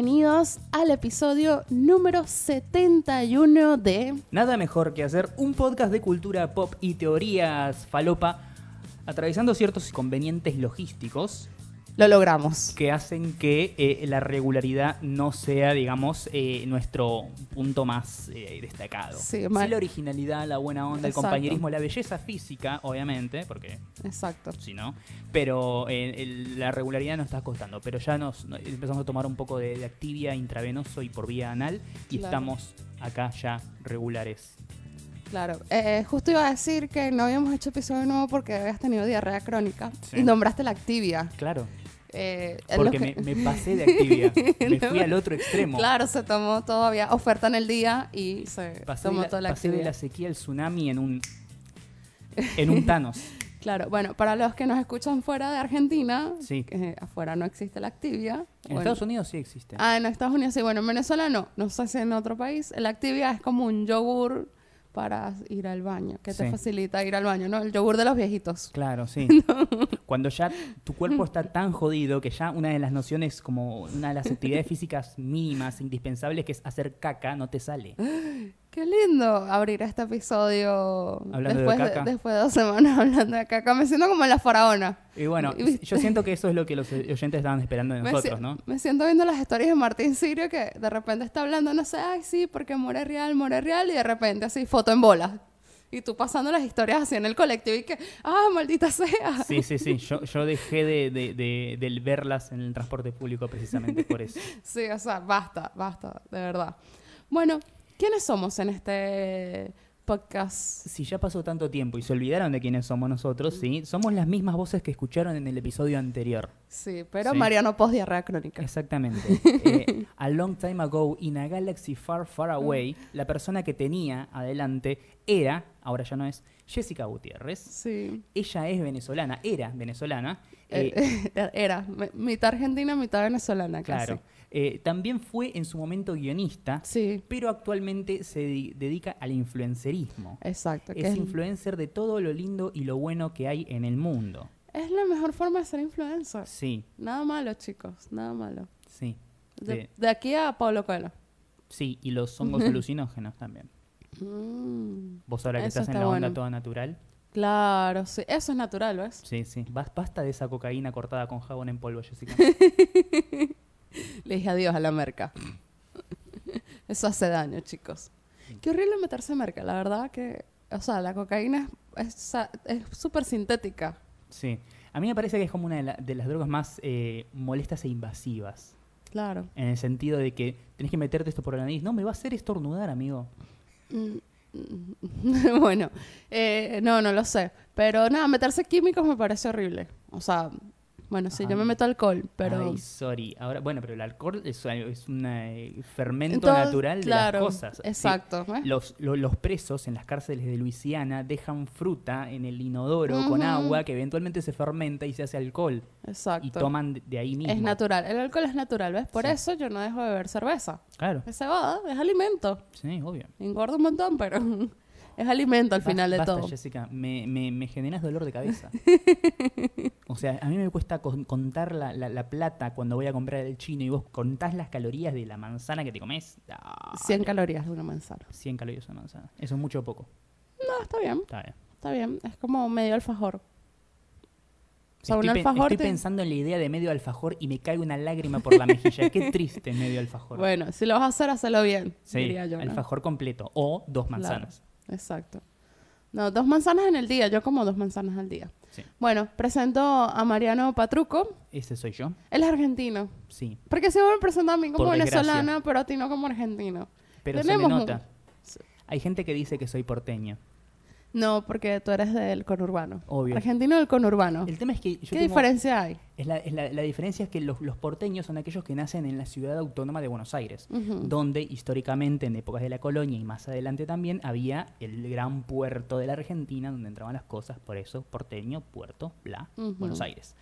bienvenidos al episodio número 71 de... Nada mejor que hacer un podcast de cultura pop y teorías falopa, atravesando ciertos inconvenientes logísticos Lo logramos. que hacen que eh, la regularidad no sea, digamos, eh, nuestro punto más eh, destacado. Sí, Sí, la originalidad, la buena onda, el compañerismo, la belleza física, obviamente, porque Exacto. si no, pero eh, el- la regularidad nos está costando. Pero ya nos, no- empezamos a tomar un poco de, de Activia intravenoso y por vía anal y Claro. estamos acá ya regulares. Claro. Eh, justo iba a decir que no habíamos hecho episodio nuevo porque habías tenido diarrea crónica Sí. y nombraste la Activia. Claro. Eh, Porque me, pasé de Activia. me fui al otro extremo. Claro, se tomó todavía oferta en el día y se Pasé, tomó la, toda la pasé de la sequía al tsunami en un en un Thanos. Claro, bueno, para los que nos escuchan fuera de Argentina, Sí. afuera no existe la Activia. En bueno. Estados Unidos sí existe. Ah, en Estados Unidos sí. Bueno, en Venezuela no. No sé si en otro país. La Activia es como un yogur para ir al baño, que te facilita ir al baño, ¿no? El yogur de los viejitos. Claro, sí. Cuando ya tu cuerpo está tan jodido que ya una de las nociones, como una de las actividades físicas mínimas, indispensables, que es hacer caca, no te sale. Qué lindo abrir este episodio Hablando de después, caca. después de dos semanas hablando de caca. Me siento como en la faraona. Y bueno, viste- yo siento que eso es lo que los oyentes estaban esperando de Me nosotros, si- ¿no? Me siento viendo las historias de Martín Sirio que de repente está hablando, no sé, ay, sí, porque muere real, muere real, y de repente así, foto en bolas. Y tú pasando las historias así en el colectivo y que, ah, maldita sea. Sí, sí, sí. Yo, yo dejé de, de- de- de verlas en el transporte público precisamente por eso. Sí, o sea, basta, basta, de verdad. Bueno, ¿quiénes somos en este podcast? Si ya pasó tanto tiempo y se olvidaron de quiénes somos nosotros, sí, somos las mismas voces que escucharon en el episodio anterior. Sí, pero Sí. Mariano post diarrea crónica. Exactamente. Eh, a long time ago, in a galaxy far, far away, la persona que tenía adelante era, ahora ya no es, Jessica Gutiérrez. Sí. Ella es venezolana, era venezolana. eh, Eh, era me- mitad argentina, mitad venezolana, claro. Eh, también fue en su momento guionista, Sí, pero actualmente se di- dedica al influencerismo. exacto. Es es, influencer de todo lo lindo y lo bueno que hay en el mundo. es la mejor forma de ser influencer. Sí, Nada malo, chicos, nada malo. sí. De, De- de aquí a Pablo Coelho. Sí, y los hongos alucinógenos también. Mm, Vos ahora que Eso estás en la onda bueno. toda natural. claro, sí. Eso es natural, ¿ves? Sí, sí. Bas- Basta de esa cocaína cortada con jabón en polvo, Jessica. Le dije adiós a la merca. Eso hace daño, chicos. Qué horrible meterse merca, la verdad que... O sea, la cocaína es súper sintética. Sí. A mí me parece que es como una de, la- de las drogas más eh, molestas e invasivas. Claro. En el sentido de que tenés que meterte esto por la nariz. No, me va a hacer estornudar, amigo. Mm, mm, bueno, eh, no, no lo sé. Pero nada, meterse químicos me parece horrible. O sea, bueno, sí, yo me meto alcohol, pero... Ay, sorry. Ahora, bueno, pero el alcohol es, es un eh, fermento Entonces, natural de claro, las cosas. Sí. Exacto. ¿ves? Los, lo- los presos en las cárceles de Luisiana dejan fruta en el inodoro con agua que eventualmente se fermenta y se hace alcohol. Exacto. Y toman de, de ahí mismo. Es natural. El alcohol es natural, ¿ves? Por Sí. eso yo no dejo de beber cerveza. Claro. Es cebada, es alimento. Sí, obvio. Engorda un montón, pero es alimento al final de basta, todo. Jessica, me, me, me generas dolor de cabeza. o sea, a mí me cuesta con- contar la, la- la plata cuando voy a comprar el chino y vos contás las calorías de la manzana que te comes. Dale. 100 calorías de una manzana. 100 calorías de manzana. Eso es mucho o poco. No, está bien, Está bien. está bien. Es como medio alfajor. O sea, estoy, un alfajor estoy te- pensando en la idea de medio alfajor y me cae una lágrima por la mejilla. Qué triste medio alfajor. Bueno, si lo vas a hacer, hazlo bien, sí, diría yo. ¿no? alfajor completo o dos Claro. Exacto. No, dos manzanas en el día. Yo como dos manzanas al día. Sí. Bueno, presento a Mariano Patruco. Ese soy yo. Él es argentino. Sí. Porque siempre me presenta a mí como Por desgracia. venezolana, pero a ti no como argentino. Pero Tenemos se me un- nota. Hay gente que dice que soy porteño. No, porque tú eres del conurbano. Obvio. Argentino del conurbano. El tema es que yo ¿Qué tengo- diferencia hay? Es la, es la- la diferencia es que los, los porteños son aquellos que nacen en la ciudad autónoma de Buenos Aires, donde históricamente, en épocas de la colonia y más adelante también, había el gran puerto de la Argentina donde entraban las cosas, por eso porteño, puerto, bla. Buenos Aires.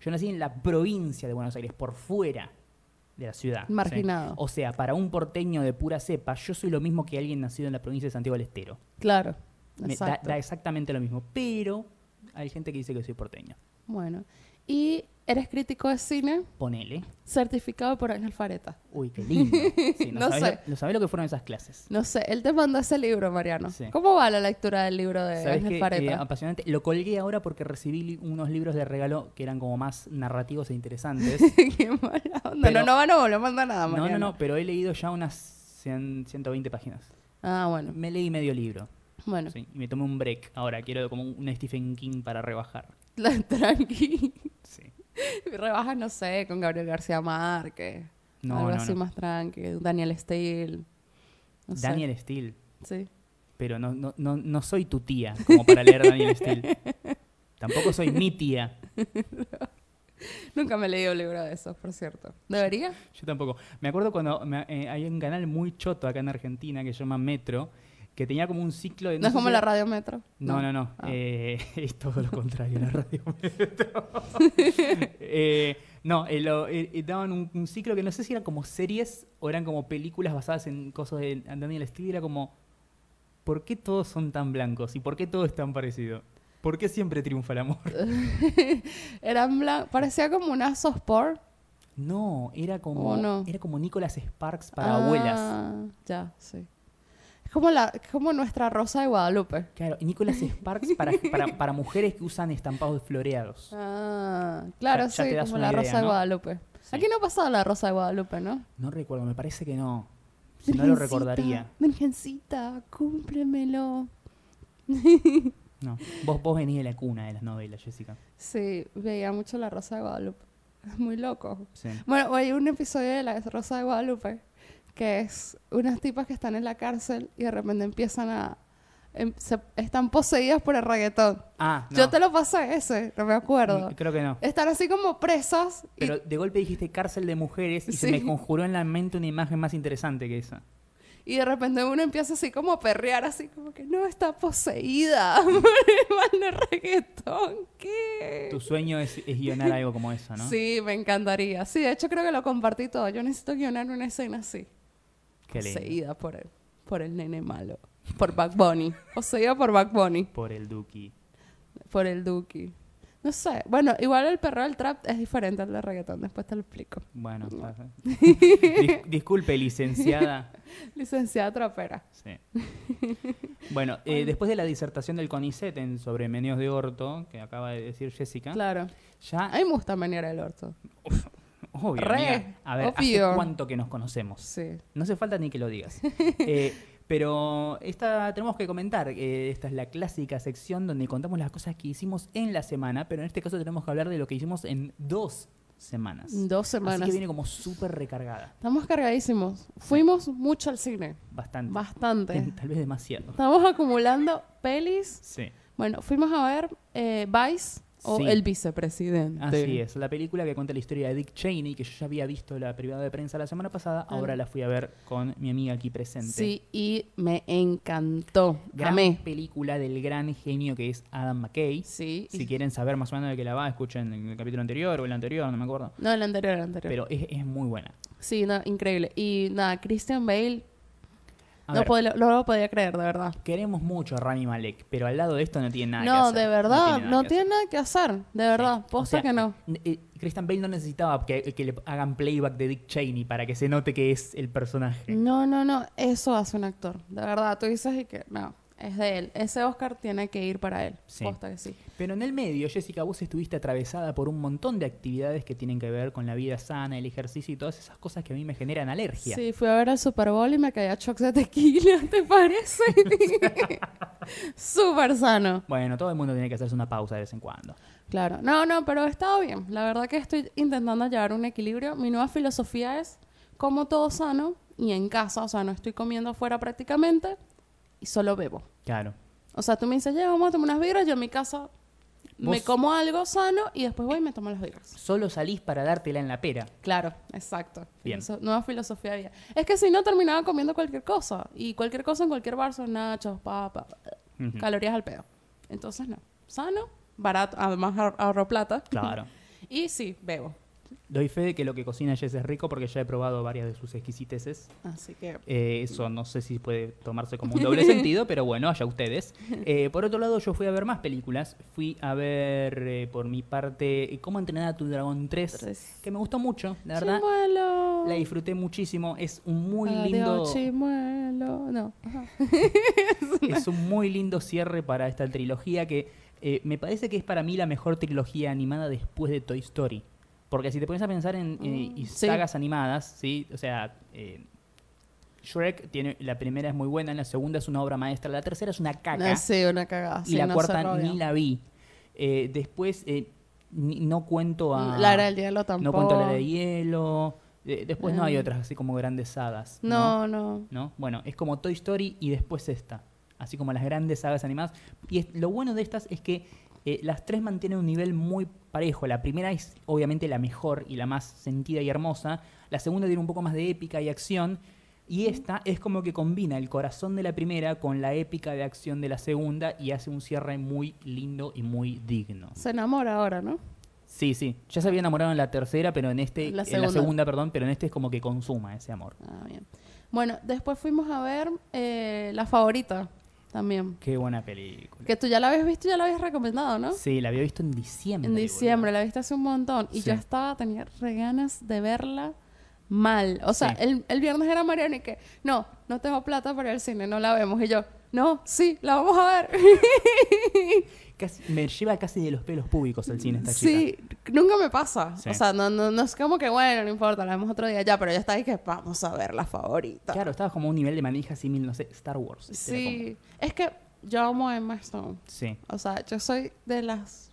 Yo nací en la provincia de Buenos Aires, por fuera de la ciudad. ¿sí? Marginado. O sea, para un porteño de pura cepa, yo soy lo mismo que alguien nacido en la provincia de Santiago del Estero. Claro. Me da, da exactamente lo mismo, pero hay gente que dice que soy porteño. Bueno. Y eres crítico de cine, Ponele. certificado por Ángel Fareta. Uy, qué lindo. Sí, no, No sabés sé. Lo, no sabés lo que fueron esas clases. No sé, él te mandó ese libro, Mariano. Sí. ¿Cómo va la lectura del libro de ¿Sabés Ángel qué? Eh, Fareta? apasionante. Lo colgué ahora porque recibí unos libros de regalo que eran como más narrativos e interesantes. Qué mala onda. Pero- no, no van a volver a mandar nada, no, Mariano. no, no, pero he leído ya unas 100, 120 páginas. Ah, bueno. Me leí medio libro. Bueno, Sí, y me tomé un break. Ahora quiero como un Stephen King para rebajar. la tranqui. Sí. Rebajas, no sé, con Gabriel García Márquez. No, algo no, así no. más tranqui. Daniel Steele. No sé. Daniel Steele. Sí. Pero no, no, no, no soy tu tía como para leer Daniel Steele. Tampoco soy mi tía. Nunca me he leído un libro de esos, por cierto. ¿Debería? Yo tampoco. Me acuerdo cuando me- eh, hay un canal muy choto acá en Argentina que se llama Metro, que tenía como un ciclo de... ¿No, es como la Radio Metro? No, no, no. Ah. Eh, es todo lo contrario, la radio Metro. Eh, no, eh, lo- eh, daban un, un ciclo que no sé si eran como series o eran como películas basadas en cosas de Daniel Steele. Era como, ¿por qué todos son tan blancos? ¿Y por qué todo es tan parecido? ¿Por qué siempre triunfa el amor? Eran Parecía como una softpor. No, era como, era como Nicholas Sparks para abuelas. Ah, Ya, sí. Como, la, como nuestra Rosa de Guadalupe. Claro, Nicholas Sparks para, para, para mujeres que usan estampados floreados. Ah, claro, sí, como la idea, Rosa de. Guadalupe. Sí. Aquí no pasaba la Rosa de Guadalupe, ¿no? No recuerdo, me parece que no. Si no lo recordaría. Virgencita, cúmplemelo. No. Vos, vos venís de la cuna de las novelas, Jessica. Sí, veía mucho la Rosa de Guadalupe. Es muy loco. Sí. Bueno, hay un episodio de la Rosa de Guadalupe que es unas tipas que están en la cárcel y de repente empiezan a... em- se- están poseídas por el reggaetón. Ah, no. Yo te lo pasé ese, no me acuerdo. Mm, Creo que no. Están así como presas. y- Pero de golpe dijiste cárcel de mujeres y se me conjuró en la mente una imagen más interesante que esa. Y de repente uno empieza así como a perrear, así como que no está poseída por el mal de reggaetón. ¿Qué? Tu sueño es, es guionar algo como eso, ¿no? Sí, me encantaría. Sí, de hecho creo que lo compartí todo. Yo necesito guionar una escena así. Poseída por el, por el nene malo. Por Back Bunny. Poseída por Back Bunny. Por el Duki. Por el Duki. No sé. Bueno, igual el perro del trap es diferente al de reggaetón. Después te lo explico. Bueno, Dis- disculpe, licenciada. Licenciada trapera. Sí. Bueno, eh, después de la disertación del CONICET en, sobre Meneos de Orto, que acaba de decir Jessica, Claro. ya... A mí me gusta menear el orto. Obvio, Re. A ver, obvio. ¿hace cuánto que nos conocemos? Sí. No hace falta ni que lo digas. Eh, pero esta tenemos que comentar. eh, esta es la clásica sección donde contamos las cosas que hicimos en la semana, pero en este caso tenemos que hablar de lo que hicimos en dos semanas. Dos Así semanas. que viene como súper recargada. Estamos cargadísimos. Fuimos mucho al cine. Bastante. Bastante. Tal vez demasiado. Estamos acumulando pelis. Sí. Bueno, fuimos a ver eh, Vice o Sí. El Vicepresidente. Así es. La película que cuenta la historia de Dick Cheney, que yo ya había visto la privada de prensa la semana pasada, ahora Ah. la fui a ver con mi amiga aquí presente. Sí, y me encantó. Gran Amé. película del gran genio que es Adam McKay. Sí. Si y- quieren saber más o menos de qué la va, escuchen el capítulo anterior o el anterior, no me acuerdo. No, el anterior, el anterior. Pero es, es muy buena. Sí, no, increíble. Y nada, Christian Bale, A no, ver, no lo podía creer, de verdad. queremos mucho a Rami Malek, pero al lado de esto no tiene nada que No, hacer. de verdad, nada no que tiene nada que hacer. De verdad, Sí. posta O sea, que no. eh, Christian Bale no necesitaba que, que le hagan playback de Dick Cheney para que se note que es el personaje. No, no, no, eso hace un actor. De verdad, tú dices y que no, es de él. Ese Oscar tiene que ir para él. Sí. Posta que sí. Pero en el medio, Jessica, vos estuviste atravesada por un montón de actividades que tienen que ver con la vida sana, el ejercicio y todas esas cosas que a mí me generan alergia. Sí, fui a ver el Super Bowl y me caía shocks de tequila, ¿te parece? Súper sano. Bueno, todo el mundo tiene que hacerse una pausa de vez en cuando. Claro. No, no, pero he estado bien. La verdad que estoy intentando llevar un equilibrio. Mi nueva filosofía es como todo sano y en casa, o sea, no estoy comiendo afuera prácticamente y solo bebo. Claro. O sea, tú me dices, ya, vamos a tomar unas birras, yo en mi casa me como algo sano y después voy y me tomo las birras. Solo salís para dártela en la pera. Claro, exacto. Bien. Filoso- nueva filosofía de vida. Es que si no terminaba comiendo cualquier cosa. Y cualquier cosa en cualquier bar son nachos, papas, calorías al pedo. Entonces no. Sano, barato, además ahor- ahorro plata. Claro. Y sí, bebo. Doy fe de que lo que cocina Jess es rico porque ya he probado varias de sus exquisiteces. Así que. Eh, eso no sé si puede tomarse como un doble sentido, pero bueno, allá ustedes. Eh, por otro lado, yo fui a ver más películas. Fui a ver, eh, por mi parte, Cómo entrenar a tu dragón 3, Tres. que me gustó mucho, la verdad. Chimuelo. La disfruté muchísimo. Es un muy Adiós, lindo. chimuelo. No. Ajá. es un muy lindo cierre para esta trilogía que me parece que es para mí la mejor trilogía animada después de Toy Story. Porque si te pones a pensar en eh, Mm, sí. sagas animadas, ¿sí? O sea, eh, Shrek tiene, la primera es muy buena, la segunda es una obra maestra, la tercera es una caca No, sí, una cagada. y sí, la no cuarta ni la vi. Eh, después eh, ni- no cuento a... La era del hielo tampoco. no cuento la de hielo. Eh, después no hay Eh. otras así como grandes sagas. No, no. ¿no? Bueno, es como Toy Story y después esta, así como las grandes sagas animadas. Y es- lo bueno de estas es que eh, las tres mantienen un nivel muy parejo. La primera es obviamente la mejor y la más sentida y hermosa. La segunda tiene un poco más de épica y acción. Y esta es como que combina el corazón de la primera con la épica de acción de la segunda y hace un cierre muy lindo y muy digno. Se enamora ahora, ¿no? Sí, sí. Ya se había enamorado en la tercera, pero en este, La en la segunda. segunda, perdón, pero en este es como que consuma ese amor. Ah, bien. Bueno, después fuimos a ver eh, La Favorita también. Qué buena película. Que tú ya la habías visto y ya la habías recomendado, ¿no? Sí, la había visto en diciembre. En diciembre, la viste hace un montón. Y Sí. yo estaba, tenía re ganas de verla mal. O sea, Sí. el, el viernes era Mariana y que, no, no tengo plata para ir al cine, no la vemos. Y yo, no, sí, la vamos a ver. Casi- me lleva casi de los pelos públicos el cine esta chica. sí, nunca me pasa. Sí. O sea, no, no, no es como que, bueno, no importa, la vemos otro día ya, pero ya está ahí que vamos a ver la favorita. Claro, estaba como un nivel de manija similar, no sé, Star Wars. como- Sí, es que yo amo a Emma Stone. Sí. O sea, yo soy de las,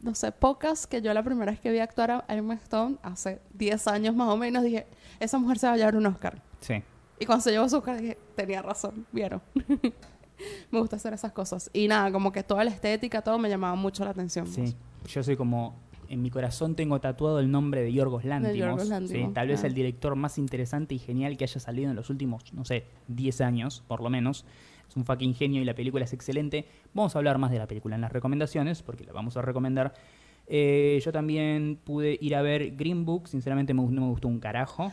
no sé, pocas que yo la primera vez que vi actuar a Emma Stone, hace 10 años más o menos, dije, esa mujer se va a llevar un Oscar. Sí. Y cuando se llevó su Oscar dije, tenía razón, vieron. me gusta hacer esas cosas. Y nada, como que toda la estética, todo me llamaba mucho la atención. Sí. Yo soy como. En mi corazón tengo tatuado el nombre de Yorgos Lantimos. Yorgos Sí, tal vez el director más interesante y genial que haya salido en los últimos, no sé, 10 años, por lo menos. Es un fucking genio y la película es excelente. Vamos a hablar más de la película en las recomendaciones, porque la vamos a recomendar. Eh, yo también pude ir a ver Green Book, sinceramente me, no me gustó un carajo.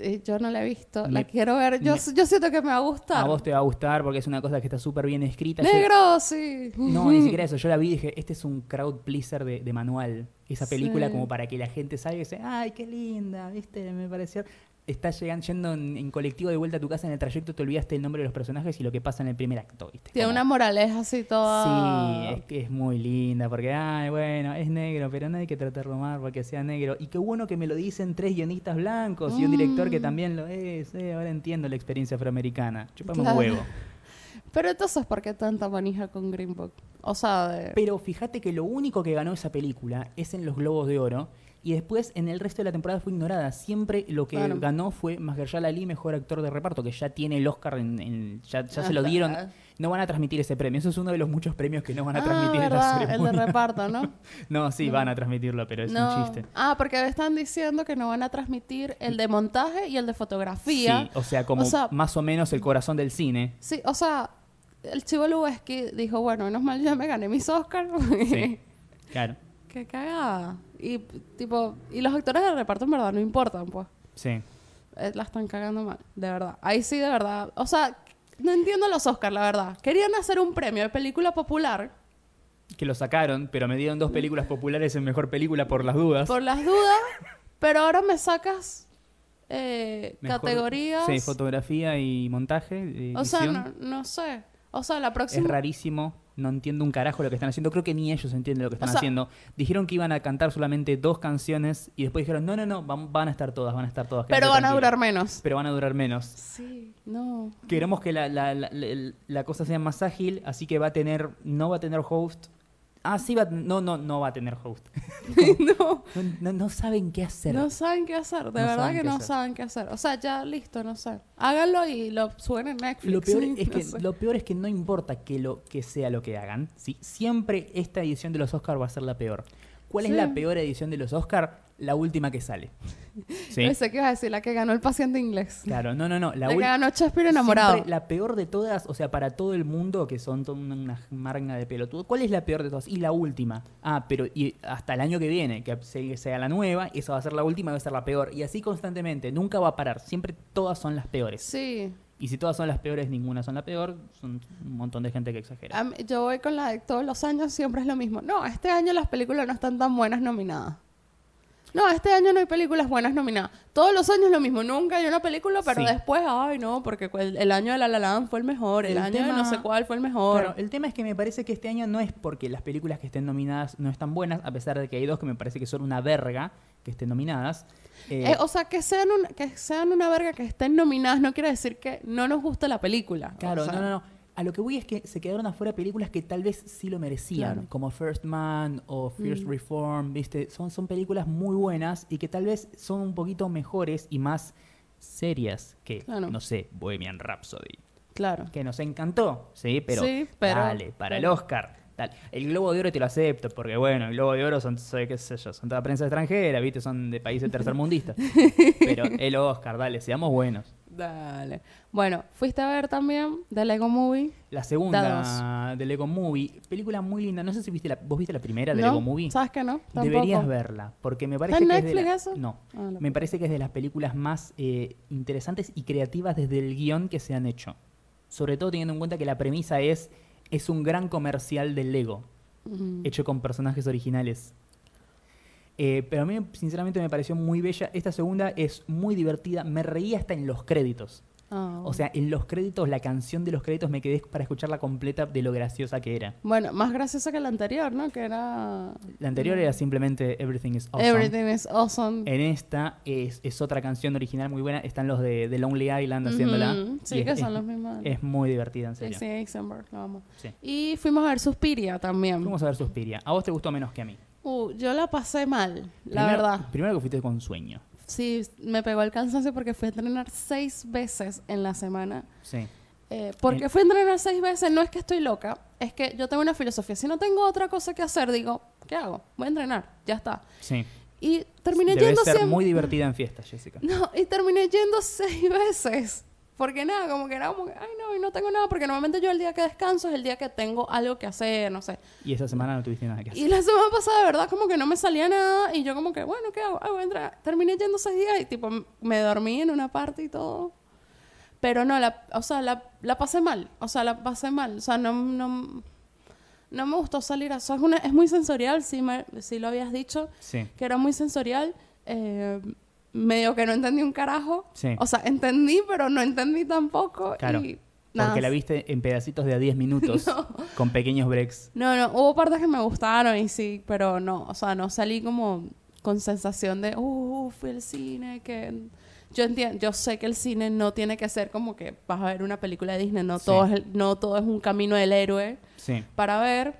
Eh, yo no la he visto, la quiero ver. Yo, me- yo siento que me va a gustar. A vos te va a gustar porque es una cosa que está súper bien escrita. Yo- Negro, sí. No, ni siquiera eso. Yo la vi y dije, este es un crowd pleaser de, de manual. Esa película Sí. como para que la gente salga y dice, ay, qué linda, ¿viste? Me pareció... Estás llegando, yendo en, en colectivo de vuelta a tu casa en el trayecto, te olvidaste el nombre de los personajes y lo que pasa en el primer acto, ¿viste? Tiene Como- una moraleja así toda... Sí, es que es muy linda, porque, ay, bueno, es negro, pero no hay que tratarlo mal porque sea negro. Y qué bueno que me lo dicen tres guionistas blancos y un director que Mm. también lo es. eh, ahora entiendo la experiencia afroamericana. Chupame Claro. un huevo. Pero entonces, ¿por qué tanta manija con Green Book? O sea, de... Pero fíjate que lo único que ganó esa película es en los Globos de Oro. Y después en el resto de la temporada fue ignorada. Siempre lo que Claro. ganó fue Mahershala Ali, mejor actor de reparto, que ya tiene el Oscar, en, en- ya, ya se lo dieron. No van a transmitir ese premio. Eso es uno de los muchos premios que no van a ah, transmitir en la verdad, el de reparto, ¿no? No, sí, van a transmitirlo, pero es no. un chiste. Ah, porque están diciendo que no van a transmitir el de montaje y el de fotografía. Sí, o sea, como O sea- más o menos el corazón del cine. Sí, o sea, el chivo Lubeski dijo, bueno, menos mal ya me gané mis Oscars. Sí, claro. Qué cagada. Y tipo, y los actores del reparto en verdad no importan, pues. Sí. Eh, La están cagando mal, de verdad. Ahí sí, de verdad. O sea, no entiendo los Oscars, la verdad. Querían hacer un premio de película popular Que lo sacaron, pero me dieron dos películas populares en mejor película por las dudas. por las dudas, pero ahora me sacas eh, Mejor- categorías. Sí, fotografía y montaje. eh, o sea, no, no sé. O sea, la Es próxima. rarísimo, no entiendo un carajo lo que están haciendo. Creo que ni ellos entienden lo que están O sea- haciendo. Dijeron que iban a cantar solamente dos canciones y después dijeron, no, no, no, van, van a estar todas, van a estar todas. Pero van a tranquilo". durar menos. Pero van a durar menos. Sí, no. Queremos que la, la, la, la- la cosa sea más ágil, así que va a tener, no va a tener host. Ah, sí, va, no, no, no va a tener host. no. No, no- no saben qué hacer. No saben qué hacer, de verdad que no hacer. saben qué hacer. O sea, ya listo, no sé. Háganlo y lo suben en Netflix. Lo peor, es que, sé. lo peor es que no importa que, lo, que sea lo que hagan. ¿sí? Siempre esta edición de los Oscars va a ser la peor. ¿Cuál es la peor edición de los Oscars? La última que sale. Sí. Pensé que ibas a decir la que ganó el paciente inglés. Claro, no, no, no. La La, que ganó Shakespeare enamorado. siempre la peor de todas, o sea, para todo el mundo, que son una, marga de pelotudo. ¿Cuál es la peor de todas? Y la última. Ah, pero y hasta el año que viene, que se- sea la nueva, esa va a ser la última, va a ser la peor. Y así constantemente, nunca va a parar. Siempre todas son las peores. Sí. Y si todas son las peores, ninguna son la peor, son un montón de gente que exagera. Yo voy con la de todos los años, siempre es lo mismo. No, este año las películas no están tan buenas nominadas. No, este año no hay películas buenas nominadas. Todos los años lo mismo. Nunca hay una película, pero Sí. después, ay, no, porque el, el año de La La Land fue el mejor. El, El año de no sé cuál fue el mejor. Claro, el tema es que me parece que este año no es porque las películas que estén nominadas no están buenas, a pesar de que hay dos que me parece que son una verga que estén nominadas. Eh, Eh, o sea, que sean, un- que sean una verga que estén nominadas no quiere decir que no nos guste la película. Claro, O sea, no, no, no. A lo que voy es que se quedaron afuera películas que tal vez sí lo merecían, Claro. como First Man o First Mm. Reform, ¿viste? Son, son películas muy buenas y que tal vez son un poquito mejores y más serias que, Claro. no sé, Bohemian Rhapsody. Claro. Que nos encantó, sí, pero, Sí, pero- dale, para el Oscar. El Globo de Oro te lo acepto, porque bueno, el Globo de Oro son, soy, qué sé yo, son toda prensa extranjera, ¿viste? Son de países tercermundistas. pero el Oscar, dale, seamos buenos. Dale. Bueno, fuiste a ver también The Lego Movie. La segunda de Lego Movie, película muy linda. No sé si viste la, vos viste la primera de ¿No? Lego Movie. ¿Sabes que no? Tampoco. Deberías verla, porque me ¿Está parece en que es de la- eso? no, Ah, la me parece que es de las películas más eh, interesantes y creativas desde el guion que se han hecho. Sobre todo teniendo en cuenta que la premisa es es un gran comercial de Lego hecho con personajes originales. Eh, pero a mí, sinceramente, me pareció muy bella. Esta segunda es muy divertida. Me reí hasta en los créditos. Ah, O sea, en los créditos, la canción de los créditos me quedé para escucharla completa de lo graciosa que era. Bueno, más graciosa que la anterior, ¿no? Que era... La anterior era simplemente Everything is Awesome. Everything is awesome. En esta es, es otra canción original muy buena. Están los de, de Lonely Island haciéndola. Sí, Y que es, son es- los mismos. es muy divertida, en serio. sí, Eisenberg, lo amo. Sí. Y fuimos a ver Suspiria también. Fuimos a ver Suspiria. A vos te gustó menos que a mí. Uh, yo la pasé mal, la Primero- verdad. Primero que fuiste con sueño. Sí, me pegó el cansancio porque fui a entrenar seis veces en la semana. Sí. Eh, porque Eh. fui a entrenar seis veces, no es que estoy loca, es que yo tengo una filosofía. Si no tengo otra cosa que hacer, digo, ¿qué hago? Voy a entrenar, ya está. Sí. Y terminé Debe yendo ser siempre- muy divertida en fiestas, Jessica. No, y terminé yendo seis veces. Porque nada, como que era como ay no, y no tengo nada, porque normalmente yo el día que descanso es el día que tengo algo que hacer, no sé. Y esa semana no tuviste nada que hacer. Y la semana pasada, de verdad, como que no me salía nada, y yo como que, bueno, ¿qué hago? Ah, voy a entrar. Terminé yendo seis días y tipo, me dormí en una parte y todo. Pero no, la, o sea, la, la pasé mal, o sea, la pasé mal, o sea, no, no, no me gustó salir a eso. Es, una, es muy sensorial, sí, me, sí lo habías dicho, Sí. que era muy sensorial. Eh, medio que no entendí un carajo. Sí. O sea, entendí, pero no entendí tampoco. Claro, Y nada. Porque la viste en pedacitos de a 10 minutos, con pequeños breaks. No, no, hubo partes que me gustaron y sí, pero no, o sea, no salí como con sensación de, uh, fui al cine, que... Yo entiendo, yo sé que el cine no tiene que ser como que vas a ver una película de Disney, no, Sí. todo, es, no todo es un camino del héroe Sí. para ver,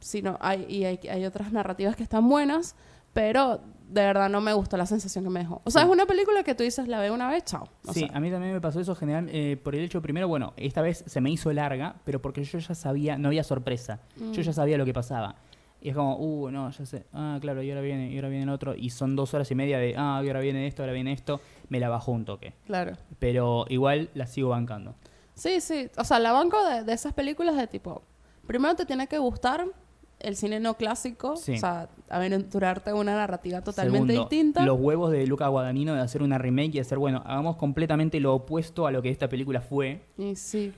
sino hay, y hay, hay otras narrativas que están buenas, pero de verdad no me gustó la sensación que me dejó. O sea, Sí. es una película que tú dices, la veo una vez, chao. O Sí, sea, a mí también me pasó eso general eh, por el hecho primero, bueno, esta vez se me hizo larga, pero porque yo ya sabía, no había sorpresa, yo Mm. ya sabía lo que pasaba. Y es como, uh, no, ya sé, ah, claro, y ahora viene, y ahora viene el otro, y son dos horas y media de, ah, y ahora viene esto, ahora viene esto, me la bajó un toque. claro. Pero igual la sigo bancando. Sí, sí. O sea, la banco de, de esas películas de tipo. Primero te tiene que gustar el cine no clásico. Sí. O sea, aventurarte una narrativa totalmente Segundo, distinta. Los huevos de Luca Guadagnino de hacer una remake y hacer, bueno, hagamos completamente lo opuesto a lo que esta película fue. Y sí.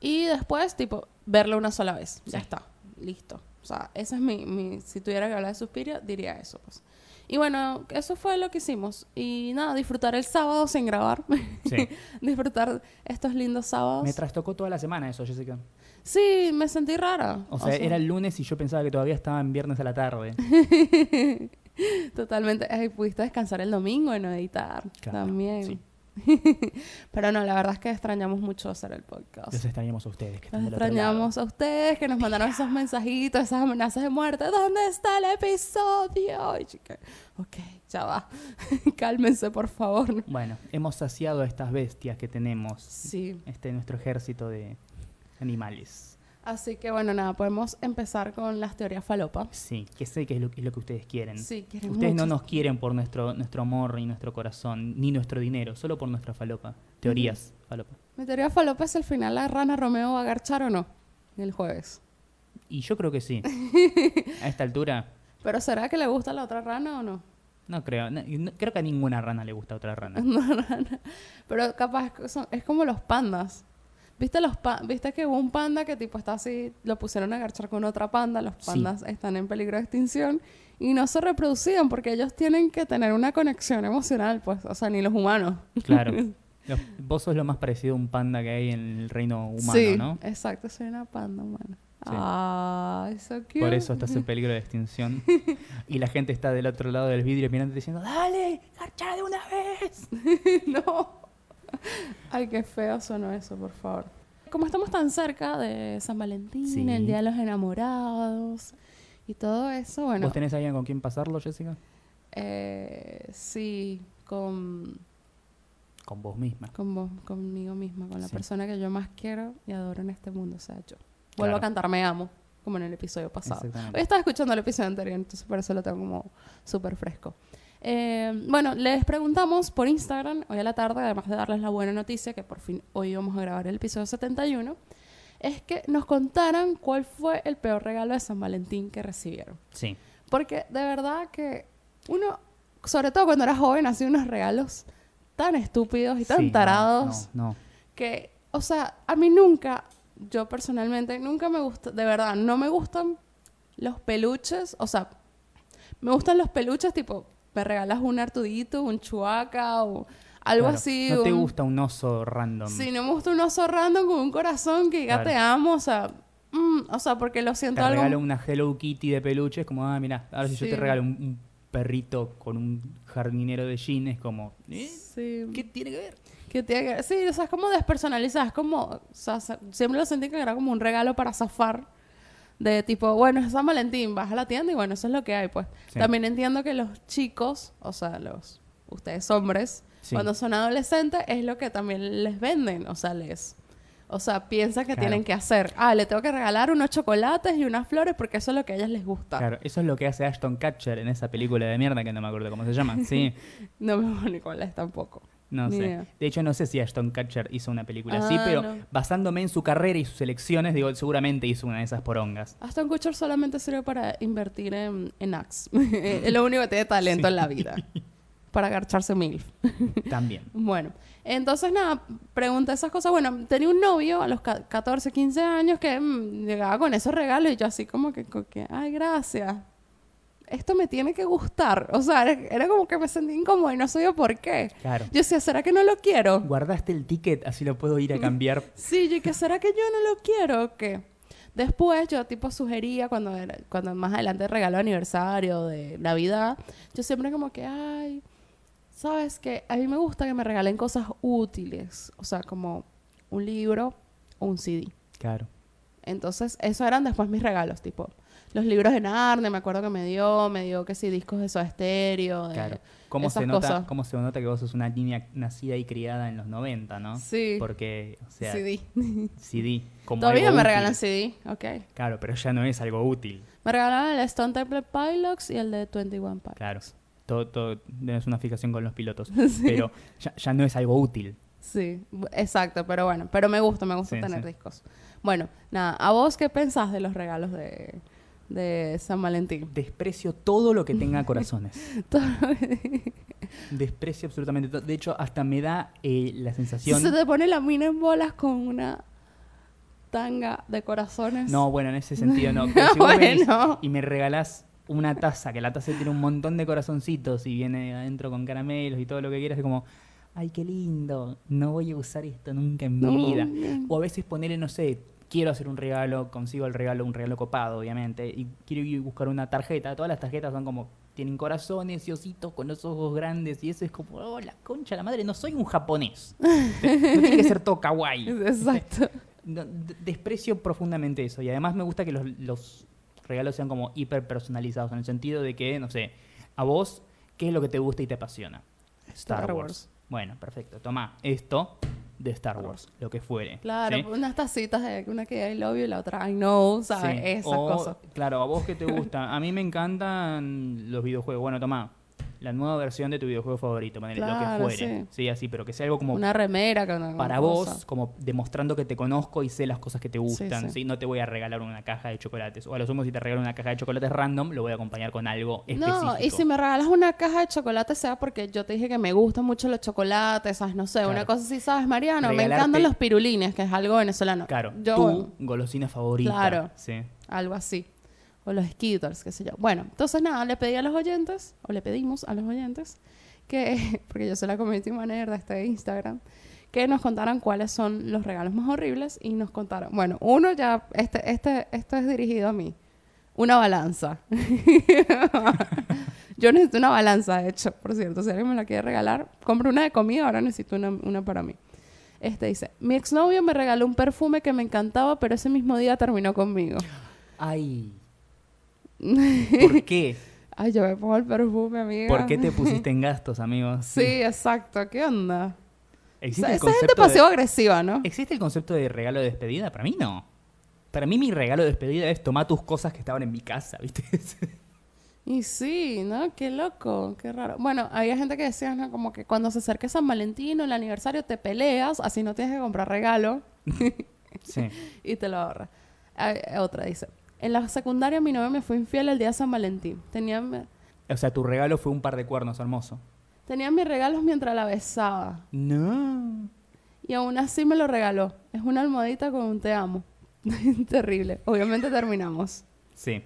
Y después, tipo, verlo una sola vez. Ya está. Listo. O sea, ese es mi, mi. Si tuviera que hablar de Suspiria, diría eso, pues. Y bueno, eso fue lo que hicimos. Y nada, disfrutar el sábado sin grabar. Sí. disfrutar estos lindos sábados. Me trastocó toda la semana eso, Jessica. Sí, me sentí rara. O sea, era el lunes y yo pensaba que todavía estaba en viernes a la tarde. Totalmente. Ay, pudiste descansar el domingo y no editar Claro, también. sí. Pero no, la verdad es que extrañamos mucho hacer el podcast. Los extrañamos a ustedes que están Los extrañamos a ustedes que nos mandaron esos mensajitos, esas amenazas de muerte. ¿Dónde está el episodio? Ay, chica. Ok, ya va. Cálmense, por favor. Bueno, hemos saciado a estas bestias que tenemos. Sí. Este nuestro ejército de animales. Así que bueno, nada, podemos empezar con las teorías falopa. Sí, que sé que es lo, es lo que ustedes quieren. Sí, quieren Ustedes no nos quieren por nuestro, nuestro amor y nuestro corazón, ni nuestro dinero, solo por nuestra falopa. Teorías, falopa. Mi teoría falopa es el final la rana Romeo va a garchar o no el jueves. Y yo creo que sí. a esta altura, Pero ¿será que le gusta la otra rana o no? no creo. no- no- creo que a ninguna rana le gusta otra rana. Pero capaz son- es como los pandas. ¿Viste, los ¿Viste que hubo un panda que tipo está así, lo pusieron a garchar con otra panda? Los Sí. pandas están en peligro de extinción y no se reproducían porque ellos tienen que tener una conexión emocional, pues, o sea, ni los humanos. Claro. Los- vos sos lo más parecido a un panda que hay en el reino humano, sí, ¿no? exacto, soy una panda humana. Sí. Ay, so cute. Por eso estás en peligro de extinción. y la gente está del otro lado del vidrio mirando diciendo, ¡Dale! ¡Garcha de una vez! no. Ay, qué feo sonó eso, por favor. Como estamos tan cerca de San Valentín, Sí. el Día de los Enamorados y todo eso, bueno, ¿Vos tenés alguien con quien pasarlo, Jessica? eh, sí, con, Con vos misma. con vos, conmigo misma, con la Sí. persona que yo más quiero y adoro en este mundo, o sea, yo. Vuelvo a cantar Me Amo, como en el episodio pasado. Hoy estaba escuchando el episodio anterior, entonces por eso lo tengo como súper fresco. Eh, bueno, les preguntamos por Instagram hoy a la tarde, además de darles la buena noticia, que por fin hoy vamos a grabar el episodio 71, es que nos contaran cuál fue el peor regalo de San Valentín que recibieron. Sí. Porque de verdad que uno, sobre todo cuando era joven, hacía unos regalos tan estúpidos y tan Sí, no, tarados No, no. que, o sea, a mí nunca, yo personalmente, nunca me gusta, de verdad, no me gustan los peluches, o sea, me gustan los peluches tipo, me regalas un Artudito, un Chuaca o algo Claro, así. No te un- gusta un oso random. Sí, no me gusta un oso random con un corazón que Claro. te amo, o sea, mm, o sea, porque lo Te siento algo... regalo una Hello Kitty de peluche, es como, ah, mira, ahora si yo Sí. te regalo un, un perrito con un jardinero de jean, es como, ¿eh? Sí. ¿Qué tiene que ver? Que tiene que- sí, o sea, es como despersonalizada, es como, o sea, se- siempre lo sentí que era como un regalo para zafar, de tipo, bueno, es San Valentín, vas a la tienda y bueno, eso es lo que hay, pues. Sí. También entiendo que los chicos, o sea, los, ustedes hombres, Sí. cuando son adolescentes, es lo que también les venden, o sea, les, o sea, piensan que Claro. tienen que hacer, ah, le tengo que regalar unos chocolates y unas flores porque eso es lo que a ellas les gusta. Claro, eso es lo que hace Ashton Kutcher en esa película de mierda que no me acuerdo cómo se llama. Sí, No me ni cuál es tampoco. No Ni sé. idea. De hecho, no sé si Ashton Kutcher hizo una película así, Ah, pero no. basándome en su carrera y sus elecciones, digo, seguramente hizo una de esas porongas. Aston Kutcher solamente sirve para invertir en, en Axe. es lo único que tiene talento en la vida. Para agarcharse mil. También. Bueno, entonces nada, pregunté esas cosas. Bueno, tenía un novio a los ca- 14, 15 años que mm, llegaba con esos regalos y yo así como que, como que, ay, gracias. Esto me tiene que gustar. O sea, era, era como que me sentí incómoda y no sabía por qué. Claro. Yo decía, ¿será que no lo quiero? Guardaste el ticket, así lo puedo ir a cambiar. Sí, yo que será que yo no lo quiero o qué. Después yo tipo sugería cuando era, cuando más adelante regalo aniversario de Navidad, yo siempre como que ay, sabes que a mí me gusta que me regalen cosas útiles, o sea, como un libro o un CD. Claro. Entonces, eso eran después mis regalos, tipo los libros de Narnia, me acuerdo que me dio, me dio que sí discos de Soda Stereo, de Claro. ¿Cómo esas se, nota, cosas. ¿Cómo se nota que vos sos una niña nacida y criada en los 90, no? Sí. Porque, o sea, CD. CD. Como Todavía algo me útil. regalan CD, ok. Claro, pero ya no es algo útil. Me regalaron el Stone Temple Pilots y el de 21 Pilots. Claro. Todo, todo es una fijación con los pilotos. Pero ya, ya no es algo útil. Sí, exacto, pero bueno, pero me gusta, me gusta Sí, tener sí. discos. Bueno, nada, ¿a vos qué pensás de los regalos de, de San Valentín? Desprecio todo lo que tenga corazones. Todo lo que- Desprecio absolutamente todo. De hecho, hasta me da eh, la sensación... Se te pone la mina en bolas con una tanga de corazones. No, bueno, en ese sentido no. Pero si vos venís Bueno. y me regalás una taza, que la taza tiene un montón de corazoncitos y viene adentro con caramelos y todo lo que quieras, es como, ay, qué lindo, no voy a usar esto nunca en mi No. vida. O a veces ponerle, no sé, quiero hacer un regalo, consigo el regalo, un regalo copado, obviamente, y quiero ir a buscar una tarjeta. Todas las tarjetas son como, tienen corazones y ositos con los ojos grandes, y eso es como, oh, la concha, la madre, no soy un japonés. no tiene que ser todo kawaii. Exacto. No, desprecio profundamente eso. Y además me gusta que los, los regalos sean como hiper personalizados, en el sentido de que, no sé, a vos, ¿qué es lo que te gusta y te apasiona? Star, Star Wars. Wars. Bueno, perfecto. Toma esto de Star Wars, lo que fuere. Claro, ¿sí? unas tacitas de una que I love you y la otra I know, ¿sabes? Sí. Esas O, cosas. Claro, a vos que te gusta. A mí me encantan los videojuegos. Bueno, toma, la nueva versión de tu videojuego favorito, ponele, lo que fuere. sí. Sí. así, pero que sea algo como Una remera una para cosa. vos, como demostrando que te conozco y sé las cosas que te gustan. sí. Sí, No te voy a regalar una caja de chocolates. O a lo sumo, si te regalo una caja de chocolates random, lo voy a acompañar con algo específico. No, y si me regalas una caja de chocolate, sea porque yo te dije que me gustan mucho los chocolates, ¿sabes? No sé, una cosa así, ¿sabes, Mariano? Me Regalarte- encantan los pirulines, que es algo venezolano. Claro, yo, tu golosina favorita. Claro. Sí. algo así. O los Skittles, qué sé yo. Bueno, entonces nada, le pedí a los oyentes, o le pedimos a los oyentes, que, porque yo soy la community manager de este Instagram, que nos contaran cuáles son los regalos más horribles y nos contaron. Bueno, uno ya, este, este, esto es dirigido a mí. Una balanza. yo necesito una balanza, de hecho, por cierto. Si alguien me la quiere regalar, compro una de comida, ahora necesito una, una para mí. Este dice, mi exnovio me regaló un perfume que me encantaba, pero ese mismo día terminó conmigo. Ay. ¿Por qué? Ay, yo me pongo el perfume, amiga. ¿Por qué te pusiste en gastos, amigos? Sí, exacto. ¿Qué onda? O ¿Existe, sea, el esa gente de- pasivo-agresiva, ¿no? ¿Existe el concepto de regalo de despedida? Para mí no. Para mí mi regalo de despedida es tomar tus cosas que estaban en mi casa, ¿viste? Y sí, ¿no? Qué loco, qué raro. Bueno, había gente que decía, ¿no? Como que cuando se acerque San Valentín o el aniversario te peleas, así no tienes que comprar regalo sí. y te lo ahorras. Otra dice, en la secundaria mi novio me fue infiel el día de San Valentín. Tenía, O sea, tu regalo fue un par de cuernos hermoso. tenía mis regalos mientras la besaba. No. Y aún así me lo regaló. Es una almohadita con un te amo. Terrible. Obviamente terminamos. Sí.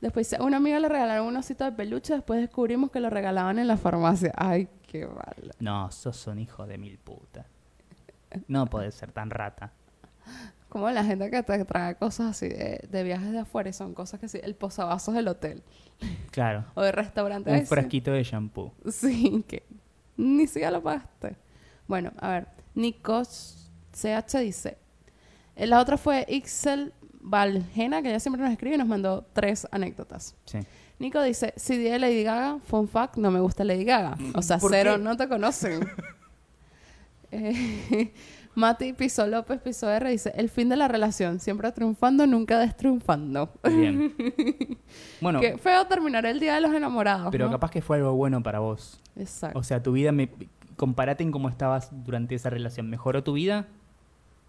Después a una amiga le regalaron un osito de peluche, después descubrimos que lo regalaban en la farmacia. Ay, qué mal. No, sos un hijo de mil puta. No podés ser tan rata. Como la gente que te trae cosas así de, de viajes de afuera y son cosas que sí, el posavasos del hotel Claro. o de restaurante. Un frasquito de shampoo. Sí, que ni siquiera lo pagaste. Bueno, a ver, Nikos CH dice, la otra fue Ixel Valgena, que ella siempre nos escribe y nos mandó tres anécdotas. Sí. Nico dice, si di de Lady Gaga, fun fact, no me gusta Lady Gaga. O sea, ¿Por cero, qué? no te conocen. Eh, Mati Piso López Piso R dice, el fin de la relación, siempre triunfando, nunca destriunfando. Bien. Bueno, Qué feo terminar el día de los enamorados. pero ¿no? capaz que fue algo bueno para vos. Exacto. O sea, tu vida, me... comparate en cómo estabas durante esa relación. ¿Mejoró tu vida?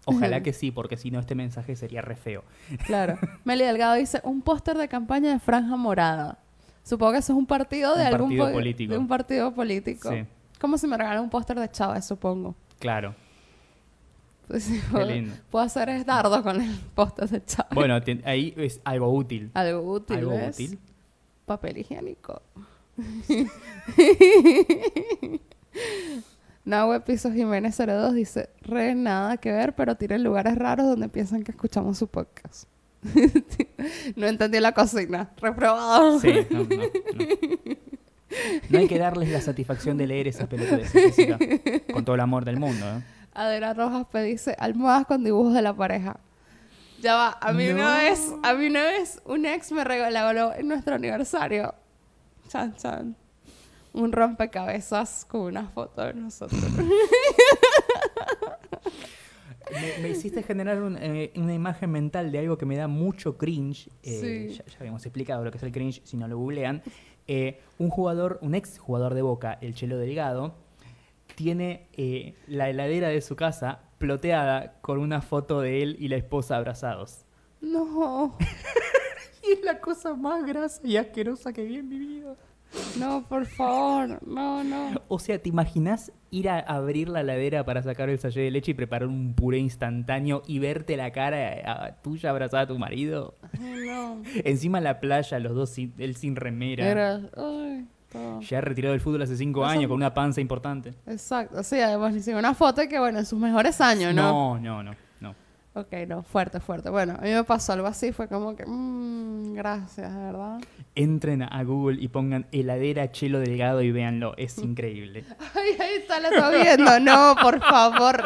Ojalá que sí, porque si no, este mensaje sería re feo. Claro. Meli Delgado dice, un póster de campaña de Franja Morada. Supongo que eso es un partido de Un algún partido po- político. De un partido político. Sí. Como si me regalan un póster de Chávez, supongo. Claro. Puedo, lindo. puedo hacer es dardo con el póster de Chávez. Bueno, ahí es algo útil. Algo útil, algo ¿ves? útil. Papel higiénico. Nahue Piso Jiménez 02 dice, re nada que ver, pero tienen lugares raros donde piensan que escuchamos su podcast. no entendí la cocina. Reprobado. Sí, no, no, no. No hay que darles la satisfacción de leer esas pelotudes. Con todo el amor del mundo, ¿eh? Adela Rojas dice, almohadas con dibujos de la pareja. Ya va, a mí una No. vez, a mí una vez un ex me regaló en nuestro aniversario, chan chan, un rompecabezas con una foto de nosotros. Me, me hiciste generar un, eh, una imagen mental de algo que me da mucho cringe. Eh, Sí. ya, ya habíamos explicado lo que es el cringe, si no lo googlean. Eh, un jugador, un ex jugador de Boca, el Chelo Delgado, tiene eh, la heladera de su casa ploteada con una foto de él y la esposa abrazados. No, Y es la cosa más grasa y asquerosa que vi en mi vida. no, por favor, no, no. O sea, ¿te imaginas ir a abrir la heladera para sacar el sallé de leche y preparar un puré instantáneo y verte la cara a- tuya abrazada a tu marido? Ay, no. Encima en la playa, los dos, sin, él sin remera. Era, ay, todo. Ya retirado del fútbol hace cinco Eso- años con una panza importante. Exacto, sí, además le una foto que, bueno, en sus mejores años, ¿no? No, no, no, no. Ok, no, fuerte, fuerte. Bueno, a mí me pasó algo así, fue como que, mmm, gracias, verdad. Entren a Google y pongan heladera Chelo Delgado y véanlo. Es increíble. Ay, ahí está, la estoy viendo. No, por favor.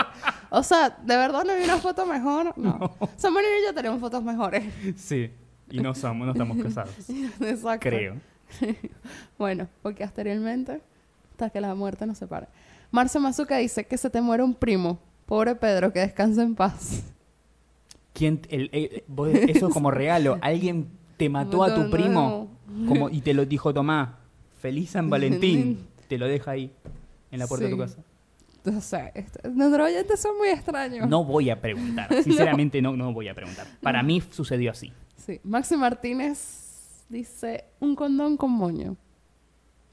O sea, ¿de verdad no hay una foto mejor? No. Samuel y yo tenemos fotos mejores. Sí. Y no somos, no estamos casados. Exacto. Creo. Bueno, porque posteriormente, hasta que la muerte nos separe. Marce Mazuka dice que se te muere un primo. Pobre Pedro, que descanse en paz. ¿Quién, el- el- vos- eso como regalo. Alguien te mató a tu No, primo no. como, y te lo dijo, tomá, feliz San Valentín. te lo deja ahí, en la puerta de tu casa. O sea, este- nuestros oyentes son muy extraños. No voy a preguntar. Sinceramente, no, no voy a preguntar. Para mí sucedió así. Sí. Maxi Martínez dice un condón con moño.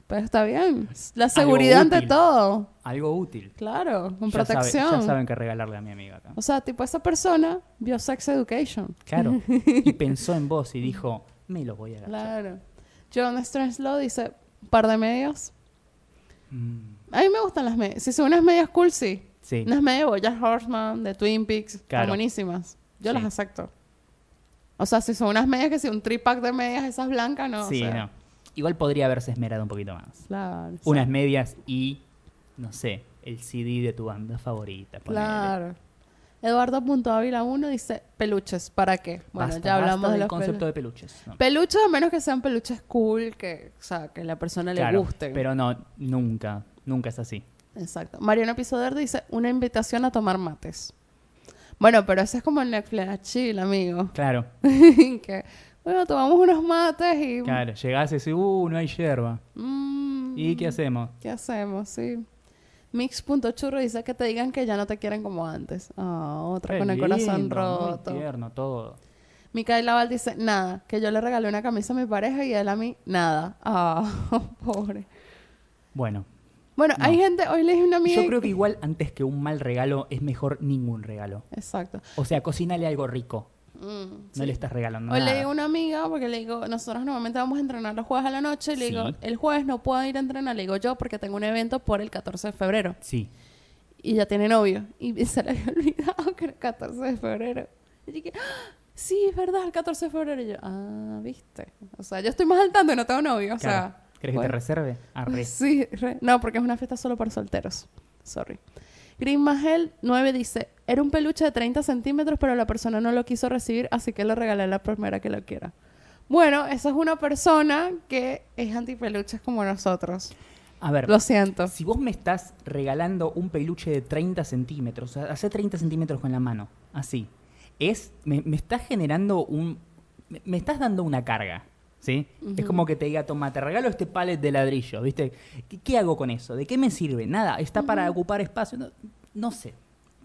Pues está bien. La seguridad ante todo. Algo útil. Claro, con Ya sabe- protección. ya saben qué regalarle a mi amiga acá. O sea, tipo esa persona vio Sex Education. Claro. Y pensó en vos y dijo, me lo voy a gastar. Claro. John Strangelow dice, par de medias. Mm, A mí me gustan las medias. Si son unas medias cool, sí. sí. Unas medias de Bojack Horseman, de Twin Peaks, están Claro. buenísimas. Yo Sí. las acepto. O sea, si son unas medias que si un tripack de medias, esas blancas, no. o sí, sea, no. Igual podría haberse esmerado un poquito más. Claro. sí. Unas medias y, no sé, el CD de tu banda favorita. ponele. Claro. Eduardo.ávila 1 dice, peluches, ¿para qué? Bueno, Basta, ya hablamos de del concepto pelu- de peluches. no. peluches, a menos que sean peluches cool, que, o sea, que la persona le Claro, guste. Pero no, nunca, nunca es así. Exacto. Mariano Pisoder dice, una invitación a tomar mates. Bueno, pero ese es como el Netflix chill, amigo. Claro, que, bueno, tomamos unos mates y... claro. Llegás y decís, uh, no hay yerba. mm, ¿Y qué hacemos? ¿Qué hacemos? Sí. Mix.churro dice que te digan que ya no te quieren como antes. Ah, otra Qué con el corazón muy roto. tierno todo. Micaela Val dice, nada, que yo le regalé una camisa a mi pareja y él a mí, nada. Ah, pobre. Bueno, Bueno, No. hay gente, hoy le a una amiga... yo creo que igual antes que un mal regalo es mejor ningún regalo. Exacto. O sea, cocínale algo rico. Mm, No sí. le estás regalando Hoy le nada. digo a una amiga, porque le digo, nosotros normalmente vamos a entrenar los jueves a la noche, y le digo, Sí. el jueves no puedo ir a entrenar, le digo yo, porque tengo un evento por el 14 de febrero. Sí. Y ya tiene novio. Y se le había olvidado que era el 14 de febrero. Y dije, "Ah, sí, es verdad, el 14 de febrero. Y yo, ah, viste. O sea, yo estoy más al tanto y no tengo novio. O Claro. ¿Querés que te reserve? Arre. Sí, re- no, porque es una fiesta solo para solteros. Sorry. Green Magel 9 dice, era un peluche de 30 centímetros, pero la persona no lo quiso recibir, así que lo regalé a la primera que lo quiera. Bueno, esa es una persona que es antipeluches como nosotros. A ver, Lo siento. si vos me estás regalando un peluche de 30 centímetros, hace 30 centímetros con la mano, así, es, me, me estás generando un, me, me estás dando una carga, ¿sí? Es como que te diga, toma, te regalo este palet de ladrillo, ¿viste? ¿Qué, qué hago con eso? ¿De qué me sirve? Nada, está para ocupar espacio, no, no sé.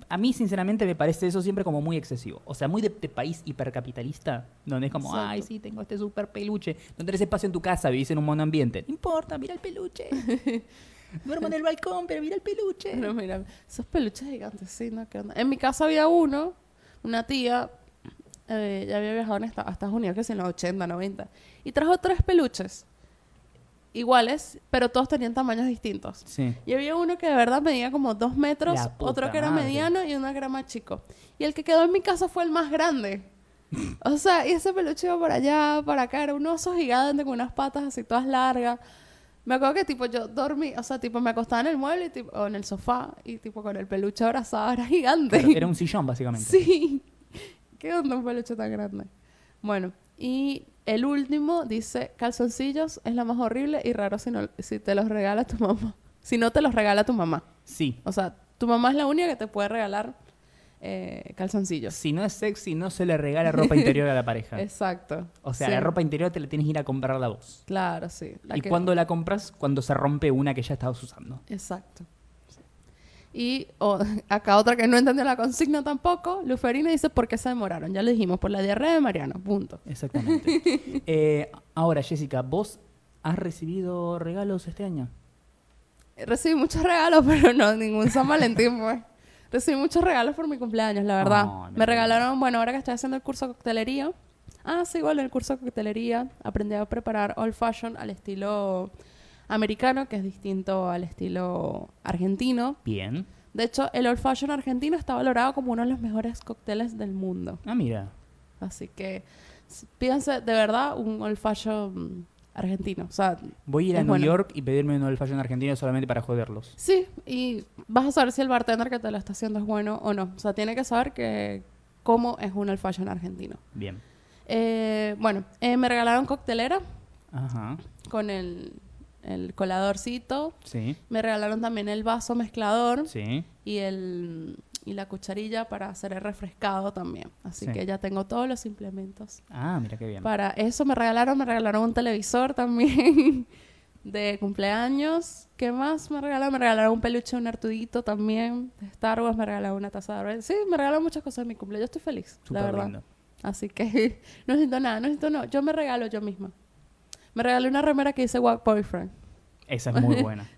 A mí, sinceramente, me parece eso siempre como muy excesivo. O sea, muy de, de país hipercapitalista, donde es como, Exacto. ay, sí, tengo este super peluche. No tenés espacio en tu casa, vivís en un monoambiente. No importa, mira el peluche. Duermo en el balcón, pero mira el peluche. Mira, esos peluches gigantes, sí, ¿no? ¿Qué onda? En mi casa había uno, una tía, eh, ya había viajado a Estados Unidos, que es en los 80, 90, y trajo tres peluches iguales, pero todos tenían tamaños distintos. Sí. Y había uno que de verdad medía como dos metros, otro que era madre. mediano y uno que era más chico. Y el que quedó en mi casa fue el más grande. O sea, y ese peluche iba para allá, para acá, era un oso gigante con unas patas así todas largas. Me acuerdo que tipo yo dormí, o sea, tipo me acostaba en el mueble y, tipo, o en el sofá y tipo con el peluche abrazado, era gigante. Claro, era un sillón, básicamente. Sí. ¿Qué onda un peluche tan grande? Bueno, y el último dice, calzoncillos es la más horrible y raro si, no, si te los regala tu mamá. Si no te los regala tu mamá. Sí. O sea, tu mamá es la única que te puede regalar eh, calzoncillos. Si no es sexy, no se le regala ropa interior a la pareja. Exacto. O sea, Sí. la ropa interior te la tienes que ir a comprar la vos. Claro, sí. La ¿Y que- cuándo la compras? Cuando se rompe una que ya estabas usando. Exacto. Y oh, acá otra que no entendió la consigna tampoco, Luferina dice por qué se demoraron. Ya le dijimos, por la diarrea de Mariano, punto. Exactamente. Eh, ahora, Jessica, ¿vos has recibido regalos este año? Recibí muchos regalos, pero no, ningún San Valentín, pues. Recibí muchos regalos por mi cumpleaños, la verdad. Me regalaron, bueno, ahora que estoy haciendo el curso de coctelería. Ah, sí, igual, en el curso de coctelería aprendí a preparar old fashion al estilo americano, que es distinto al estilo argentino. Bien. De hecho, el old fashion argentino está valorado como uno de los mejores cócteles del mundo. Ah, mira. Así que pídanse de verdad un old fashion argentino. O sea, Voy a ir a New bueno. York y pedirme un old fashion argentino solamente para joderlos. Sí, y vas a saber si el bartender que te lo está haciendo es bueno o no. O sea, tiene que saber que cómo es un old fashion argentino. Bien. Eh, bueno, eh, me regalaron coctelera Ajá. con el, el coladorcito. Sí. Me regalaron también el vaso mezclador Sí. y el, y la cucharilla para hacer el refrescado también. Así Sí. que ya tengo todos los implementos. Ah, mira qué bien. Para eso me regalaron, me regalaron un televisor también de cumpleaños. ¿Qué más me regalaron? Me regalaron un peluche, un artudito también de Star Wars, me regalaron una taza de. Sí, me regalaron muchas cosas en mi cumpleaños. Yo estoy feliz, la verdad. lindo. Así que no necesito nada, no necesito no. Yo me regalo yo misma. Me regalé una remera que dice Walk Boyfriend, Esa es muy buena.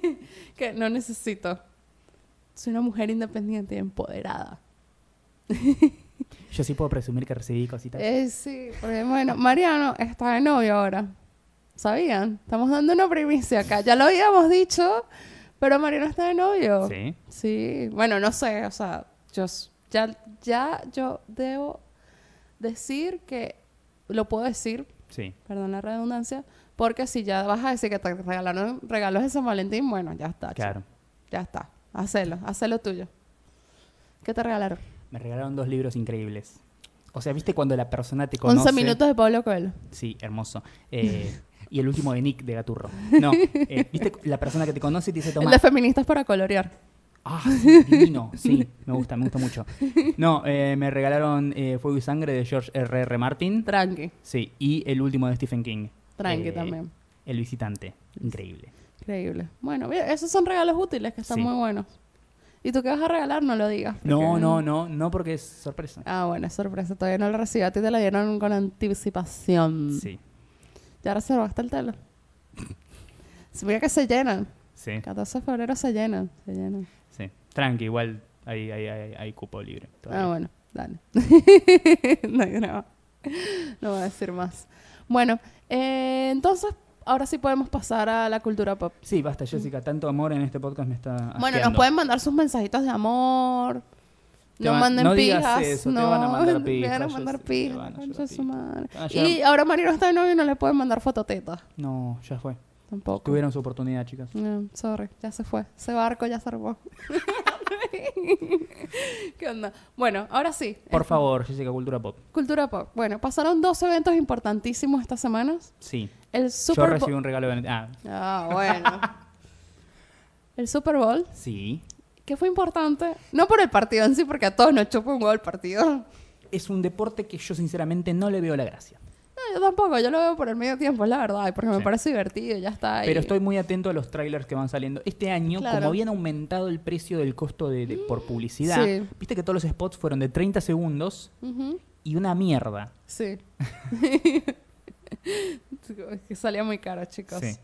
que no necesito. Soy una mujer independiente y empoderada. Yo sí puedo presumir que recibí cositas. Eh, sí, porque bueno, Mariano está de novio ahora. ¿Sabían? Estamos dando una primicia acá. Ya lo habíamos dicho, pero Mariano está de novio. Sí. Sí, bueno, no sé, o sea, yo ya, ya yo debo decir que lo puedo decir, Sí. perdón la redundancia, porque si ya vas a decir que te regalaron regalos de San Valentín, bueno, ya está. chico. Claro. Ya está. Hacelo, hacelo tuyo. ¿Qué te regalaron? Me regalaron dos libros increíbles. O sea, ¿viste cuando la persona te conoce? 11 minutos de Pablo Coelho. Sí, hermoso. Eh, y el último de Nick de Gaturro. No, eh, ¿viste la persona que te conoce y te dice, El toma... de feministas para colorear. Ah, sí, divino. Sí, me gusta, me gusta mucho. No, eh, me regalaron eh, Fuego y Sangre de George R. R. Martin. Tranqui, Sí, y el último de Stephen King. tranqui Eh, también. El visitante. Increíble. Increíble. Bueno, esos son regalos útiles que están Sí. muy buenos. ¿Y tú qué vas a regalar? No lo digas. No, porque- no, no, no porque es sorpresa. Ah, bueno, es sorpresa. Todavía no lo recibí. A ti te la dieron con anticipación. Sí, ¿Ya reservaste el telo? Mira que se llenan. sí, 14 de febrero se llenan. Se llenan. Tranqui, igual hay, hay, hay, hay cupo libre. todavía. Ah, bueno, dale. no, no, no voy a decir más. Bueno, eh, entonces, ahora sí podemos pasar a la cultura pop. Sí, basta, Jessica. Tanto amor en este podcast me está Bueno, nos pueden mandar sus mensajitos de amor. Te No van- manden no digas pijas. eso, te no, van a mandar me van pijas, a mandar sé, te pijas. van a concha su pijas. madre. Te van a llevar- Y ahora Marino está de novio y no le pueden mandar fototetas. No, ya fue. Tampoco. Tuvieron su oportunidad, chicas. No, sorry, ya se fue. Ese barco ya se. ¿Qué onda? Bueno, ahora sí. Por favor, Jessica Cultura Pop. Cultura pop. Bueno, pasaron dos eventos importantísimos estas semanas. Sí. El Yo Super Bowl. recibí un regalo de... Ah, Ah, bueno. el Super Bowl, sí. que fue importante, no por el partido en sí, porque a todos nos chupó un gol el partido. Es un deporte que yo sinceramente no le veo la gracia. No, yo tampoco, yo lo veo por el medio tiempo, es la verdad, porque me Sí. parece divertido, y ya está. ahí. Pero estoy muy atento a los trailers que van saliendo. Este año, Claro. como habían aumentado el precio del costo de, de- por publicidad, Sí. viste que todos los spots fueron de 30 segundos y una mierda. Sí. Es que salía muy caro, chicos. Sí.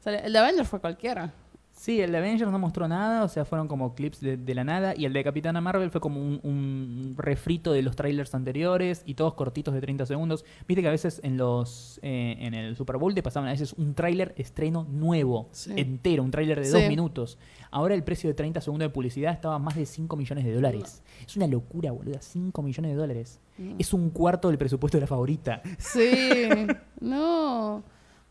Salía- El de Avengers fue cualquiera. Sí, el de Avengers no mostró nada, o sea, fueron como clips de, de la nada. Y el de Capitana Marvel fue como un, un refrito de los trailers anteriores y todos cortitos de 30 segundos. Viste que a veces en los eh, en el Super Bowl te pasaban a veces un tráiler estreno nuevo, Sí. entero, un tráiler de Sí. dos minutos. Ahora el precio de 30 segundos de publicidad estaba a más de 5 millones de dólares. Es una locura, boluda, 5 millones de dólares. No. Es un cuarto del presupuesto de la favorita. Sí, no.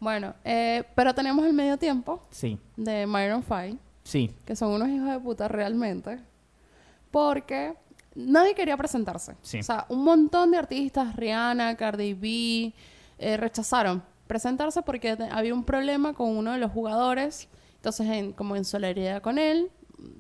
Bueno, eh, pero tenemos el medio tiempo Sí, de Myron 5, sí, que son unos hijos de puta realmente, porque nadie quería presentarse. Sí. O sea, un montón de artistas, Rihanna, Cardi B, eh, rechazaron presentarse porque había un problema con uno de los jugadores. Entonces, en- como en solidaridad con él,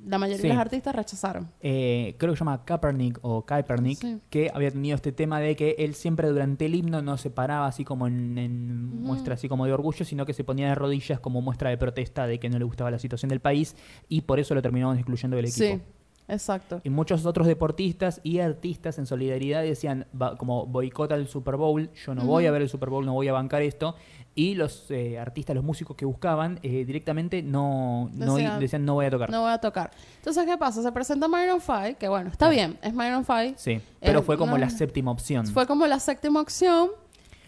la mayoría Sí. de los artistas rechazaron. eh, creo que se llama Kaepernick o Kaepernick, Sí. que había tenido este tema de que él siempre durante el himno no se paraba así como en, muestra así como de orgullo, sino que se ponía de rodillas como muestra de protesta de que no le gustaba la situación del país y por eso lo terminaron excluyendo del equipo. Sí, exacto. Y muchos otros deportistas y artistas en solidaridad decían, va- como boicota el Super Bowl, yo no voy a ver el Super Bowl, no voy a bancar esto. Y los eh, artistas, los músicos que buscaban, eh, directamente no, no Decían, decían no voy a tocar. No voy a tocar. Entonces, ¿qué pasa? Se presenta Myron 5, que bueno, está bien, es Myron 5. Sí, pero Eh, fue como no- la séptima opción. Fue como la séptima opción.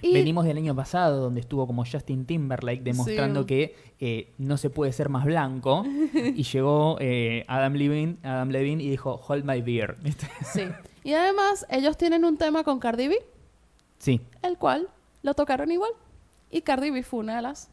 Y Venimos del año pasado, donde estuvo como Justin Timberlake demostrando Sí. que eh, no se puede ser más blanco. y llegó eh, Adam, Levine, Adam Levine y dijo, hold my beer. Sí. Y además, ellos tienen un tema con Cardi B, sí, el cual lo tocaron igual. Y Cardi B fue una de las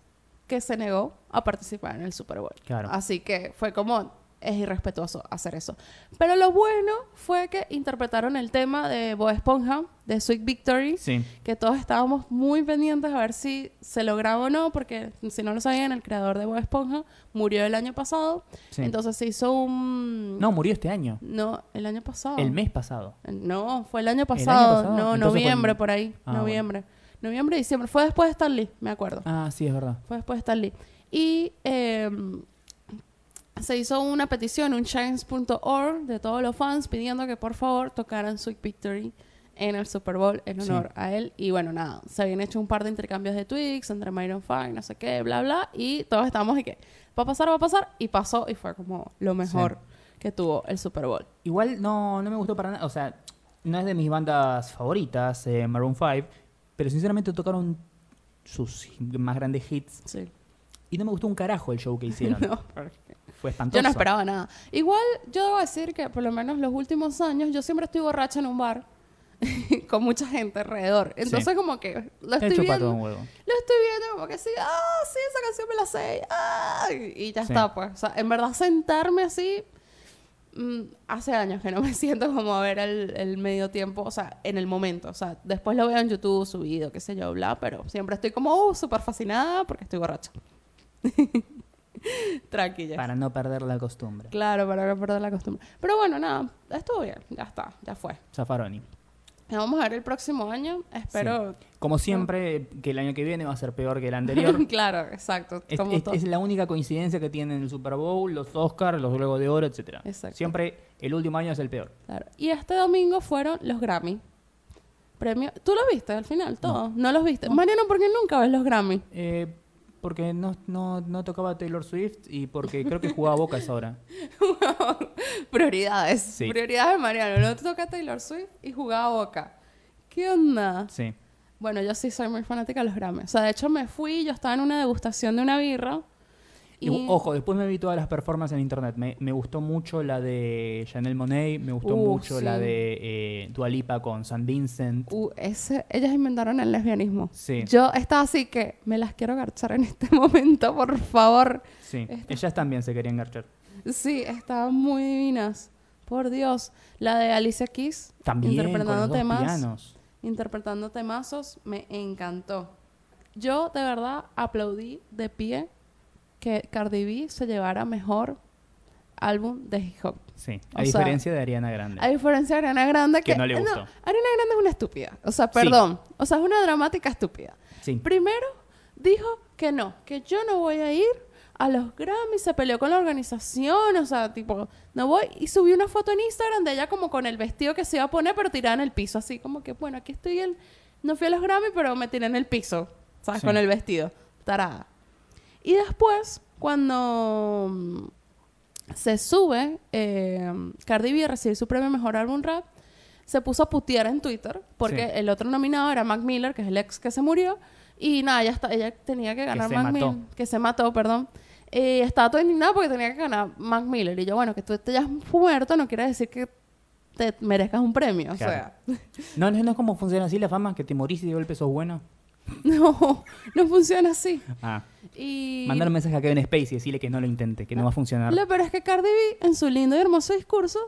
que se negó a participar en el Super Bowl. Claro. Así que fue como es irrespetuoso hacer eso. Pero lo bueno fue que interpretaron el tema de Bob Esponja, de Sweet Victory, Sí. que todos estábamos muy pendientes a ver si se lograba o no, porque si no lo sabían, el creador de Bob Esponja murió el año pasado. sí. Entonces se hizo un... no, murió este año. No, el año pasado. El mes pasado. No, fue el año año pasado. No, Entonces noviembre por ahí. Ah, noviembre. Noviembre, diciembre. Fue después de Stan Lee, me acuerdo. Ah, sí, es verdad. Fue después de Stan Lee. Y eh, se hizo una petición, un change.org de todos los fans pidiendo que por favor tocaran Sweet Victory en el Super Bowl en Sí. honor a él. Y bueno, nada, se habían hecho un par de intercambios de tweets entre Myron Fine, no sé qué, bla, bla. Y todos estábamos y que va a pasar, va a pasar. Y pasó y fue como lo mejor que tuvo el Super Bowl. Igual no, no me gustó para nada. O sea, no es de mis bandas favoritas, eh, Maroon 5, pero sinceramente tocaron sus más grandes hits Sí. y no me gustó un carajo el show que hicieron. No, porque- Fue espantoso. Yo no esperaba nada. Igual, yo debo decir que por lo menos los últimos años, yo siempre estoy borracha en un bar con mucha gente alrededor. Entonces, como que lo estoy viendo. un huevo. Lo estoy viendo como que sí, ah, sí, esa canción me la sé. ah, y y ya Sí. está, pues. O sea, en verdad, sentarme así. Mm, hace años que no me siento como a ver el, el medio tiempo, o sea, en el momento. O sea, después lo veo en YouTube subido, qué sé yo, bla, pero siempre estoy como, uh, súper fascinada porque estoy borracha. Tranquila. Para no perder la costumbre. Claro, para no perder la costumbre. Pero bueno, nada, estuvo bien, ya está, ya fue. Zafaroni. Nos vamos a ver el próximo año, espero... Como siempre, que el año que viene va a ser peor que el anterior. claro, exacto. Es, como es- todo. es la única coincidencia que tienen el Super Bowl, los Oscars, los Globos de Oro, etcétera. Exacto. Siempre el último año es el peor. Claro. Y este domingo fueron los Grammy. Premio... ¿Tú los viste al final? Todos. No, los viste. Mariano, ¿por qué nunca ves los Grammy? Eh, porque no, no, no tocaba Taylor Swift y porque creo que jugaba Boca esa hora. Prioridades. Sí. Prioridades, Mariano. No toca Taylor Swift y jugaba Boca. ¿Qué onda? Sí. Bueno, yo sí soy muy fanática de los Grammy. O sea, de hecho me fui, yo estaba en una degustación de una birra. Y, ojo, después me vi todas las performances en internet. Me, me gustó mucho la de Chanel Monet, me gustó Uh, mucho sí. la de eh, Dua Lipa con San Vincent. Uh, ese, ellas inventaron el lesbianismo. Sí. Yo estaba así que me las quiero garchar en este momento, por favor. Sí, Esta- ellas también se querían garchar. Sí, estaban muy divinas. Por Dios. La de Alicia Keys. También interpretando temas. pianos. Interpretando temazos. Me encantó. Yo, de verdad, aplaudí de pie que Cardi B se llevara mejor álbum de hip hop. Sí, O a sea, diferencia de Ariana Grande. A diferencia de Ariana Grande, que, Que no le gustó. Ariana Grande es una estúpida. O sea, Sí. perdón. O sea, es una dramática estúpida. Sí. Primero dijo que no, que yo no voy a ir a los Grammy, se peleó con la organización, o sea, tipo, no voy. Y subió una foto en Instagram de ella como con el vestido que se iba a poner, pero tirada en el piso, así como que, bueno, aquí estoy el... No fui a los Grammy, pero me tiré en el piso, ¿sabes? Sí. Con el vestido, tarada. Y después, cuando mm, se sube, eh, Cardi B a recibir su premio Mejor Álbum Rap, se puso a putear en Twitter, porque Sí. el otro nominado era Mac Miller, que es el ex que se murió, y nada, ella, está, ella tenía que ganar se Mac. Miller, que se mató, perdón. Eh, estaba todo indignado porque tenía que ganar Mac Miller. Y yo, bueno, que tú te hayas muerto no quiere decir que te merezcas un premio. O Claro. sea, No, no, no es como funciona así la fama, que te morís y de golpe sos bueno. no, no funciona así. Ah, Y mandar un mensaje a Kevin Spacey y decirle que no lo intente, que no va a funcionar. lo peor es que Cardi B, en su lindo y hermoso discurso,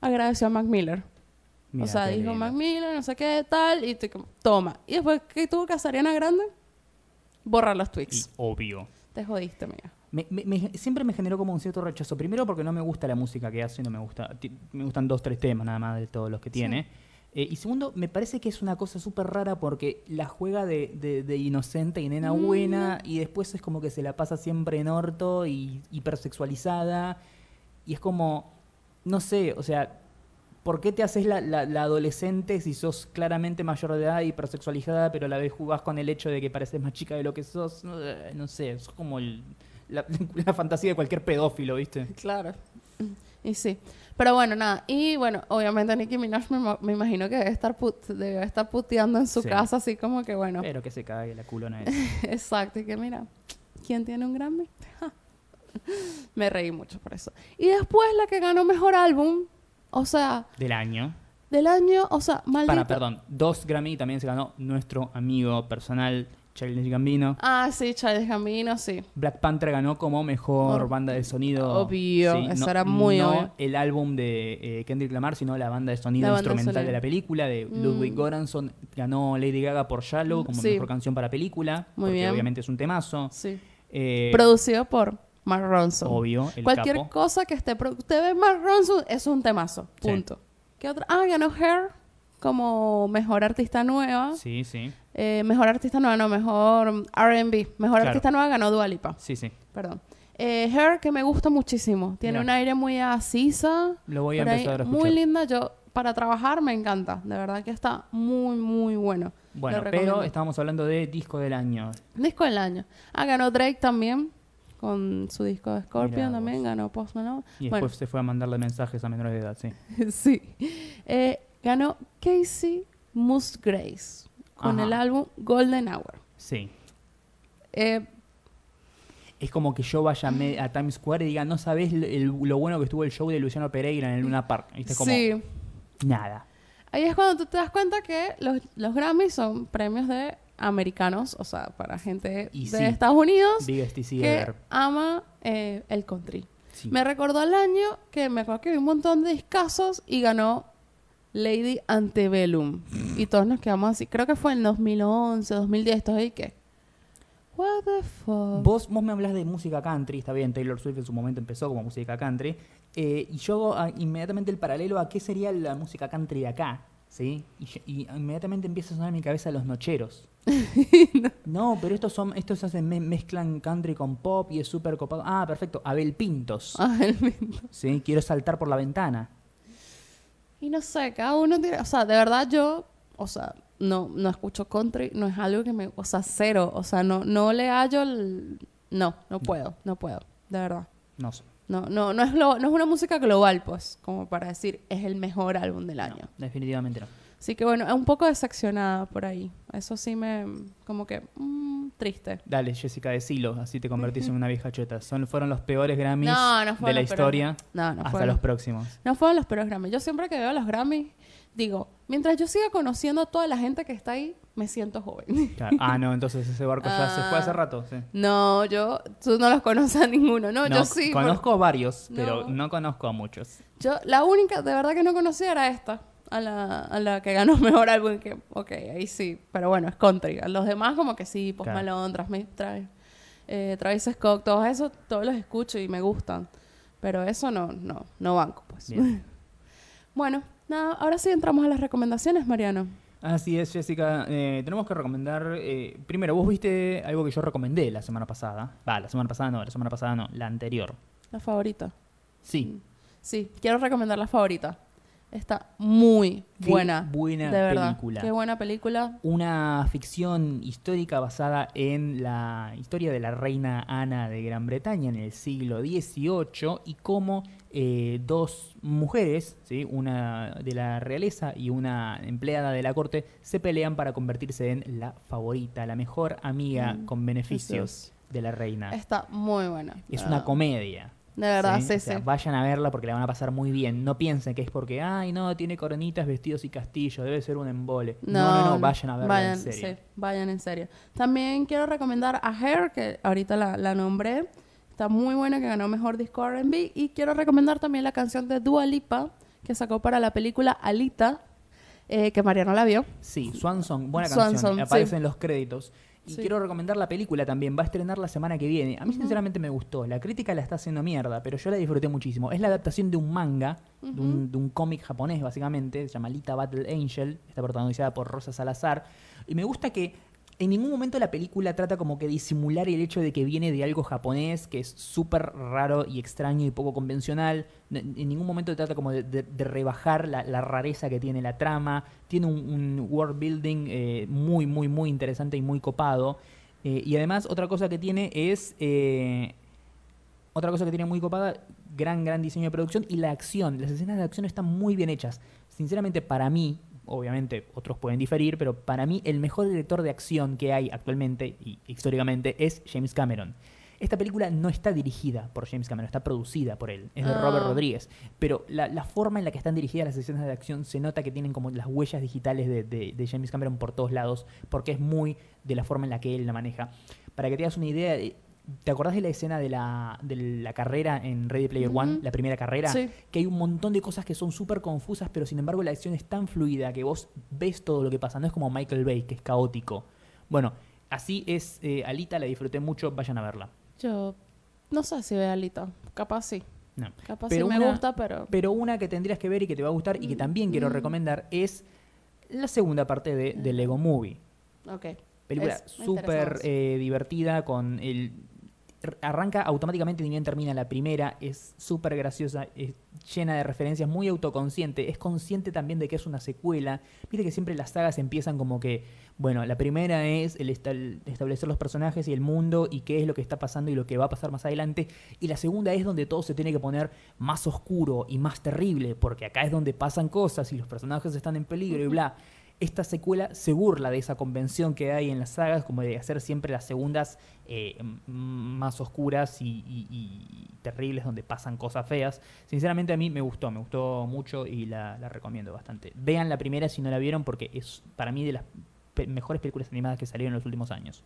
agradeció a Mac Miller. Mira, o sea, dijo. Mac Miller, no sé qué, tal, y como, toma. Y después, ¿qué tuvo que hacer Ariana Grande? Borrar los Y tweets. obvio. Te jodiste, mía. Me- me- me- siempre me generó como un cierto rechazo. Primero porque no me gusta la música que hace, no me gusta. Me gustan dos, tres temas nada más de todos los que tiene. Eh, y segundo, me parece que es una cosa súper rara porque la juega de, de- de inocente y nena Mm. buena y después es como que se la pasa siempre en orto y hipersexualizada. Y es como, no sé, o sea, ¿por qué te haces la, la- la adolescente si sos claramente mayor de edad, hipersexualizada, pero a la vez jugás con el hecho de que pareces más chica de lo que sos? Eh, No sé, es como el- la, la fantasía de cualquier pedófilo, ¿viste? Claro. Y sí. Pero bueno, nada. Y bueno, obviamente Nicki Minaj me, me imagino que debe estar, put- debe estar puteando en su Sí. casa, así como que bueno. Pero que se cague la culona esa. Exacto. Y que mira, ¿quién tiene un Grammy? me reí mucho por eso. Y después la que ganó mejor álbum, o sea, Del año. del año, o sea, maldito. Para, perdón, dos Grammy también se ganó nuestro amigo personal Childish Gambino. Ah, sí, Childish Gambino, sí. Black Panther ganó como mejor Or- banda de sonido. Obvio, eso era muy no obvio. el álbum de eh, Kendrick Lamar, sino la banda de sonido La instrumental de la película de Mm. Ludwig Göransson. Ganó Lady Gaga por Shallow como Sí. mejor canción para película. Muy porque bien. obviamente es un temazo. Sí. Eh, Producido por Mark Ronson. obvio, el Cualquier capo. cosa que esté... Usted ve Mark Ronson, es un temazo. Sí. Punto. ¿Qué otra? Ah, ganó Hair como mejor artista nueva. Sí, sí. Eh, mejor artista nueva, no, mejor R&B. Mejor Claro. artista nueva ganó Dua Lipa. Sí, sí. Perdón. Eh, Hair, que me gusta muchísimo. Tiene un aire muy asisa. Lo voy a ahí, empezar a escuchar. Muy linda. Yo, para trabajar, me encanta. De verdad que está muy, muy bueno. Bueno, pero estábamos hablando de disco del año. Disco del año. Ah, ganó Drake también. Con su disco de Scorpion también. Ganó Post Malone. Y Bueno. después se fue a mandarle mensajes a menores de edad, sí. sí. Eh, ganó Casey Musgraves. Con Ajá. el álbum Golden Hour. Sí. Eh, Es como que yo vaya a, me- a Times Square y diga, no sabes lo bueno que estuvo el show de Luciano Pereira en el Luna Park. ¿Viste? Como sí. nada. Ahí es cuando tú te das cuenta que los, los Grammys son premios de americanos, o sea, para gente Y de sí. Estados Unidos que ama eh, el country. Sí. Me recordó el año que me acuerdo que vi un montón de discazos y ganó Lady Antebellum. Y todos nos quedamos así. Creo que fue en 2011, 2010. Todos ahí que... What the fuck? Vos, vos me hablas de música country, está bien, Taylor Swift en su momento empezó como música country, eh, y yo hago ah, inmediatamente el paralelo a qué sería la música country de acá, ¿sí? Y, inmediatamente empieza a sonar en mi cabeza los nocheros. no. pero estos son, estos hacen, me- mezclan country con pop y es súper copado. Ah, perfecto, Abel Pintos, Ah, el mismo. ¿sí? Quiero saltar por la ventana. Y no sé, cada uno tiene... O sea, de verdad yo... O sea, no, no escucho country. No es algo que me... O sea, cero. O sea, no, no le hallo el... No, no puedo. No puedo. De verdad. No sé. No, no, no es, glo- no es una música global, pues, como para decir es el mejor álbum del año. No, definitivamente no. Así que bueno, es un poco decepcionada por ahí. Eso sí me, como que, mm, triste. Dale, Jessica, decilo, así te convertís en una vieja cheta. Son, fueron los peores Grammys No, no de la historia No, no hasta fueron, los próximos. no fueron los peores Grammys. Yo siempre que veo los Grammys, digo, mientras yo siga conociendo a toda la gente que está ahí, me siento joven. Claro. Ah, no, entonces ese barco ya se fue hace Ah. rato. Sí. no, yo, tú no los conoces a ninguno, no, No, yo sí. por- Conozco varios, pero No. no conozco a muchos. Yo, la única de verdad que no conocía era esta, a la, a la que ganó mejor álbum. Que, ok, ahí sí, pero bueno, es country. A los demás, como que sí, Post Claro. Malone, Travis, Travis, eh, Travis Scott, todos esos, todos los escucho y me gustan. Pero eso no, no, no banco, pues. Bien. bueno, nada, ahora sí entramos a las recomendaciones, Mariano. Así es, Jessica. Eh, tenemos que recomendar. eh, primero, vos viste algo que yo recomendé la semana pasada. Va, la semana pasada no, la semana pasada no, la anterior. La favorita. Sí. Sí, quiero recomendar la favorita. Está muy Qué buena. buena de verdad. película. Qué buena película. Una ficción histórica basada en la historia de la reina Ana de Gran Bretaña en el siglo XVIII y cómo eh, dos mujeres, ¿sí? una de la realeza y una empleada de la corte, se pelean para convertirse en la favorita, la mejor amiga Mm, con beneficios eso de la reina. Está muy buena. Es una comedia. De verdad, ¿sí? sí, O sea, sí. Vayan a verla porque la van a pasar muy bien. No piensen que es porque, ay, no, tiene coronitas, vestidos y castillos, debe ser un embole. No, no, no, vayan a verla vayan, en serio. sí, vayan en serio. También quiero recomendar a Hair, que ahorita la, la nombré. Está muy buena, que ganó Mejor Disco R&B. Y quiero recomendar también la canción de Dua Lipa, que sacó para la película Alita, eh, que Mariano la vio. Sí, Swan Song, buena canción. Aparece en los créditos. Y Sí. quiero recomendar la película también. Va a estrenar la semana que viene. A mí, sinceramente, me gustó. La crítica la está haciendo mierda, pero yo la disfruté muchísimo. Es la adaptación de un manga, de un, de un cómic japonés, básicamente. Se llama Alita Battle Angel. Está protagonizada por Rosa Salazar. Y me gusta que en ningún momento la película trata como que disimular el hecho de que viene de algo japonés, que es súper raro y extraño y poco convencional. En ningún momento trata como de, rebajar la, rareza que tiene la trama. Tiene un, un world building eh, muy, muy, muy interesante y muy copado. Eh, y además, otra cosa que tiene es. eh, otra cosa que tiene muy copada, gran, gran diseño de producción y la acción. Las escenas de acción están muy bien hechas. Sinceramente, para mí, obviamente otros pueden diferir, pero para mí el mejor director de acción que hay actualmente y históricamente es James Cameron. Esta película no está dirigida por James Cameron, está producida por él, es de Ah. Robert Rodríguez. Pero la, la forma en la que están dirigidas las escenas de acción se nota que tienen como las huellas digitales de, de- de James Cameron por todos lados, porque es muy de la forma en la que él la maneja. Para que te hagas una idea, eh, ¿te acordás de la escena de la, de la carrera en Ready Player One, la primera carrera? Sí. que hay un montón de cosas que son súper confusas, pero sin embargo la acción es tan fluida que vos ves todo lo que pasa. No es como Michael Bay, que es caótico. Bueno, así es eh, Alita, la disfruté mucho, vayan a verla. Yo no sé si ve Alita. Capaz sí. No. Capaz Pero sí me una- gusta, pero... Pero una que tendrías que ver y que te va a gustar y que también quiero Mm. recomendar es la segunda parte de, de Lego Movie. Ok. Película me súper eh, divertida con el... Arranca automáticamente ni bien termina la primera, es súper graciosa, es llena de referencias, muy autoconsciente, es consciente también de que es una secuela. Viste que siempre las sagas empiezan como que, bueno, la primera es el esta- el establecer los personajes y el mundo y qué es lo que está pasando y lo que va a pasar más adelante. Y la segunda es donde todo se tiene que poner más oscuro y más terrible, porque acá es donde pasan cosas y los personajes están en peligro y bla esta secuela se burla de esa convención que hay en las sagas, como de hacer siempre las segundas eh, más oscuras y, y- y terribles, donde pasan cosas feas. Sinceramente a mí me gustó, me gustó mucho y la, la recomiendo bastante. Vean la primera si no la vieron, porque es para mí de las pe- mejores películas animadas que salieron en los últimos años.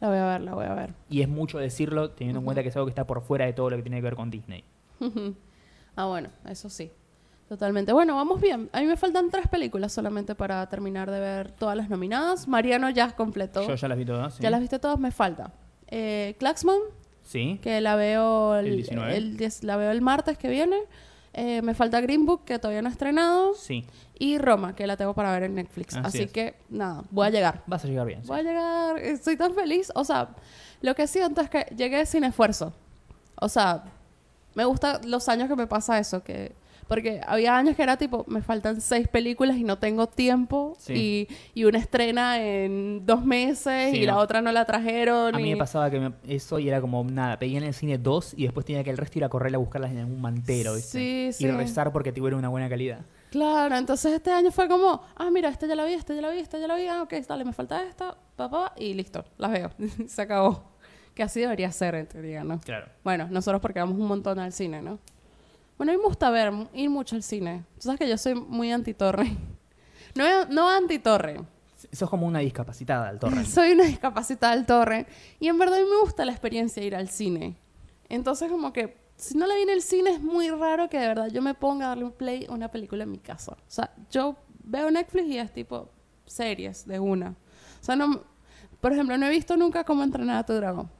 La voy a ver, la voy a ver. Y es mucho decirlo, teniendo en cuenta que es algo que está por fuera de todo lo que tiene que ver con Disney. ah, bueno, eso sí. Totalmente. Bueno, vamos bien. A mí me faltan tres películas solamente para terminar de ver todas las nominadas. Mariano ya completó. Yo ya las vi todas. ¿sí? Ya las viste todas, me falta. Eh, Klaxman, Sí. que la veo el, El 19. el 10 la veo el martes que viene. Eh, me falta Green Book, que todavía no he estrenado. Sí. Y Roma, que la tengo para ver en Netflix. Así Así, es. que, nada, voy a llegar. Vas a llegar bien. sí. Voy a llegar. Estoy tan feliz. O sea, lo que siento es que llegué sin esfuerzo. O sea, me gusta los años que me pasa eso. que Porque había años que era tipo, me faltan seis películas y no tengo tiempo. Sí. Y, y una estrena en dos meses Sí, y la no. otra no la trajeron. A mí y- me pasaba que me- eso y era como nada, pedía en el cine dos y después tenía que el resto ir a correr a buscarlas en algún mantero, ¿viste? Sí, Y rezar porque tuviera una buena calidad. Claro, entonces este año fue como, ah, mira, esta ya la vi, esta ya la vi, esta ya la vi, ah, ok, dale, me falta esta, papá, y listo, las veo. Se acabó. Que así debería ser, en teoría, ¿no? Claro. Bueno, nosotros porque vamos un montón al cine, ¿no? Bueno, a mí me gusta ver, ir mucho al cine. Tú sabes que yo soy muy anti-torre. No, no anti-torre. Sos como una discapacitada al torre. Soy una discapacitada del torre. Y en verdad a mí me gusta la experiencia de ir al cine. Entonces, como que si no la vi en el cine, es muy raro que de verdad yo me ponga a darle un play a una película en mi casa. O sea, yo veo Netflix y es tipo series de una. O sea, no. Por ejemplo, no he visto nunca cómo entrenar a tu dragón.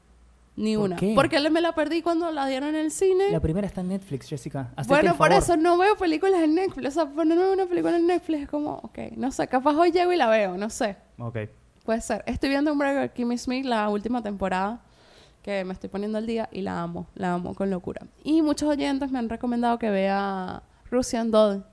Ni ¿Por una. qué? Porque me la perdí cuando la dieron en el cine. La primera está en Netflix, Jessica. Hacete Bueno, el por favor. eso no veo películas en Netflix. O sea, ponerme una película en Netflix es como, ok, no sé, capaz hoy llego y la veo, no sé. Ok. Puede ser. Estoy viendo un Breaker Kimmy Smith, la última temporada, que me estoy poniendo al día y la amo, la amo con locura. Y muchos oyentes me han recomendado que vea Russian Doll,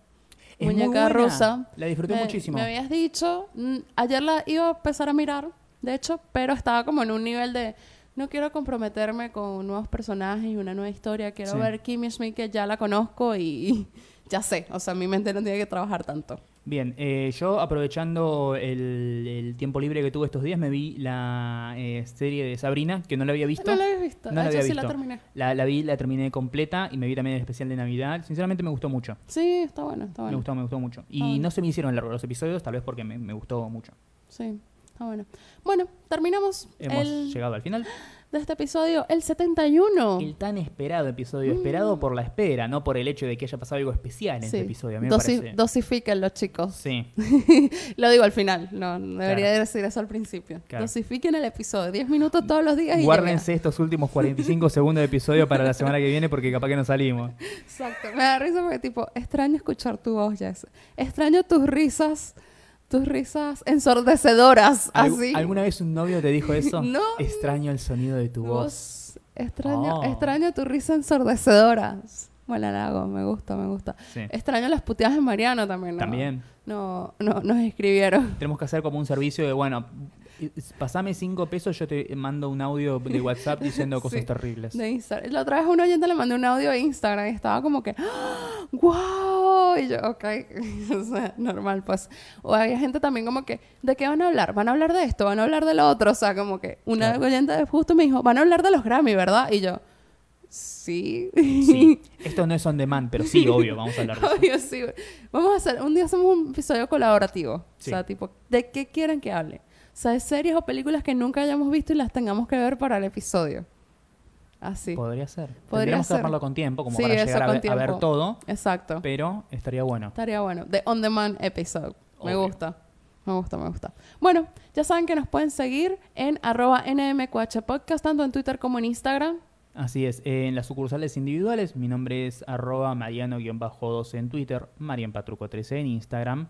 Es muy muñeca buena. rusa. La disfruté Me- muchísimo. Me habías dicho, mm, ayer la iba a empezar a mirar, de hecho, pero estaba como en un nivel de no quiero comprometerme con nuevos personajes y una nueva historia, quiero Sí. ver Kimmy Smith que ya la conozco y ya sé, o sea, mi mente no tiene que trabajar tanto. Bien, eh, yo aprovechando el, el tiempo libre que tuve estos días, me vi la eh, serie de Sabrina, que no la había visto. No la habías visto, No la Ah, yo había sí visto. la terminé. La, la vi, la terminé completa y me vi también el especial de Navidad. Sinceramente me gustó mucho. Sí, está bueno, está Me gustó, me gustó mucho. Y bueno. no se me hicieron largos los episodios, tal vez porque me, me gustó mucho. Sí, está bueno. Bueno, terminamos Hemos el, llegado al final. de este episodio, el 71. El tan esperado episodio, esperado por la espera, no por el hecho de que haya pasado algo especial en Sí. este episodio. A mí me Dosi- parece. Dosifíquenlo, chicos. Sí, Lo digo al final, no, debería Claro. decir eso al principio. Claro. Dosifiquen el episodio, 10 minutos todos los días y guárdense estos últimos 45 segundos de episodio para la semana que viene porque capaz que no salimos. Exacto, me da risa porque tipo, extraño escuchar tu voz, Jess. Extraño tus risas, tus risas ensordecedoras, ¿Algu- así. ¿Alguna vez un novio te dijo eso? No. Extraño el sonido de tu voz. Voz, extraño, Oh. extraño tu risa ensordecedora. Bueno, hago, me gusta, me gusta. Sí. Extraño las puteadas de Mariano también, ¿no? También. No, no, nos escribieron. Tenemos que hacer como un servicio de, bueno, Pasame cinco pesos, yo te mando un audio de WhatsApp diciendo cosas Sí. terribles. De Instagram. La otra vez un oyente le mandé un audio de Instagram y estaba como que, ¡wow! Y yo, ok, o sea, normal, pues. O había gente también como que, ¿de qué van a hablar? ¿Van a hablar de esto? ¿Van a hablar de lo otro? O sea, como que una Claro. oyente justo me dijo, ¿van a hablar de los Grammy, verdad? Y yo, sí. Sí, esto no es on demand, pero sí, obvio, vamos a hablar de eso. Obvio, sí. Vamos a hacer, un día hacemos un episodio colaborativo. Sí. O sea, tipo, ¿de qué quieren que hable? Sea, series o películas que nunca hayamos visto y las tengamos que ver para el episodio. Así. Podría ser. Podría Tendríamos ser. que armarlo con tiempo, como Sí, para eso llegar a con ver, a ver tiempo. todo, Exacto. pero estaría bueno. Estaría bueno. The On Demand Episode. Me Obvio. gusta. Me gusta, me gusta. Bueno, ya saben que nos pueden seguir en arroba NMQH Podcast, tanto en Twitter como en Instagram. Así es, en las sucursales individuales, mi nombre es arroba mariano-12 en Twitter, marianpatruco13 en Instagram.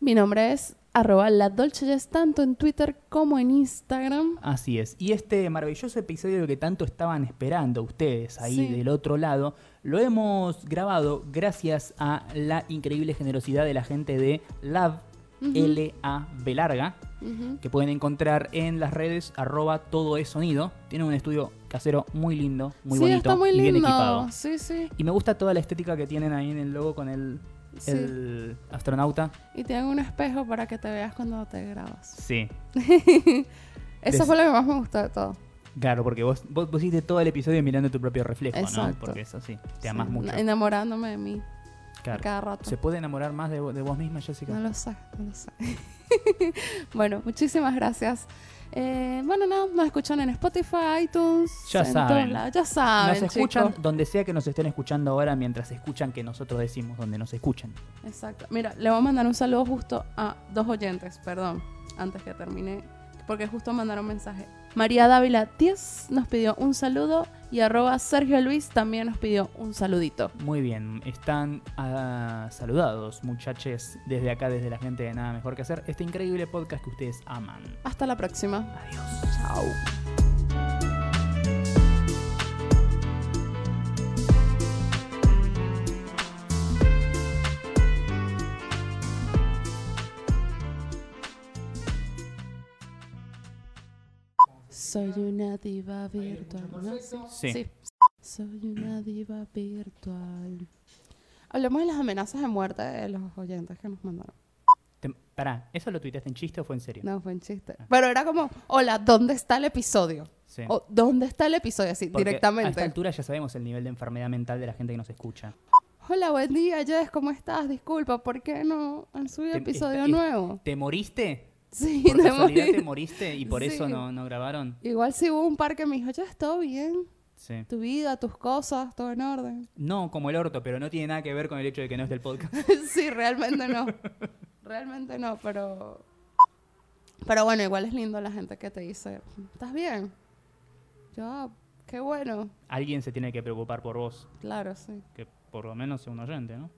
Mi nombre es arroba la Dolce Jess, tanto en Twitter como en Instagram. Así es. Y este maravilloso episodio que tanto estaban esperando ustedes ahí Sí. del otro lado, lo hemos grabado gracias a la increíble generosidad de la gente de Lab, L-A-B larga, que pueden encontrar en las redes arroba todo es sonido. Tienen un estudio casero muy lindo, muy sí, bonito está muy y bien lindo. equipado. Sí, sí. Y me gusta toda la estética que tienen ahí en el logo con el, Sí. el astronauta. Y tienen un espejo para que te veas cuando te grabas. Sí, Eso Des- fue lo que más me gustó de todo. claro, porque vos, vos pusiste todo el episodio mirando tu propio reflejo, ¿no? Exacto. Porque eso sí, te amas Sí, mucho. Enamorándome de mí Claro. cada rato. ¿Se puede enamorar más de, de vos misma, Jessica? No lo sé, no lo sé. bueno, muchísimas gracias. Eh, bueno, no, nos escuchan en Spotify, iTunes. Ya en todos saben. lados. Ya saben. nos escuchan chicos. donde sea que nos estén escuchando ahora, mientras escuchan que nosotros decimos donde nos escuchan. Exacto. Mira, le voy a mandar un saludo justo a dos oyentes, perdón, antes que termine, porque justo mandaron mensaje. María Dávila 10 nos pidió un saludo y arroba Sergio Luis también nos pidió un saludito. Muy bien, están ah, saludados, muchachos, desde acá, desde la gente de Nada Mejor que Hacer, este increíble podcast que ustedes aman. Hasta la próxima. Adiós. Chao. Soy una diva virtual. ¿no? Sí. Soy una diva virtual. Hablemos de las amenazas de muerte de los oyentes que nos mandaron. Te- pará, ¿eso lo tuiteaste en chiste o fue en serio? No, fue un chiste. Pero era como, hola, ¿dónde está el episodio? Sí. O, ¿dónde está el episodio? Así, Porque A esta directamente. altura ya sabemos el nivel de enfermedad mental de la gente que nos escucha. Hola, buen día, Jess, ¿cómo estás? Disculpa, ¿por qué no han subido Te- episodio está- nuevo? ¿Te moriste? Sí, ¿Por te casualidad te moriste y por Sí. eso no, no grabaron? Igual sí hubo un par que me dijo, ya todo bien, Sí. tu vida, tus cosas, todo en orden. No, como el orto, pero no tiene nada que ver con el hecho de que no es del podcast. sí, realmente no. Realmente no, pero... Pero bueno, igual es lindo la gente que te dice, ¿estás bien? Yo, "Ah, qué bueno. Alguien se tiene que preocupar por vos, Claro, sí. que por lo menos sea un oyente, ¿no?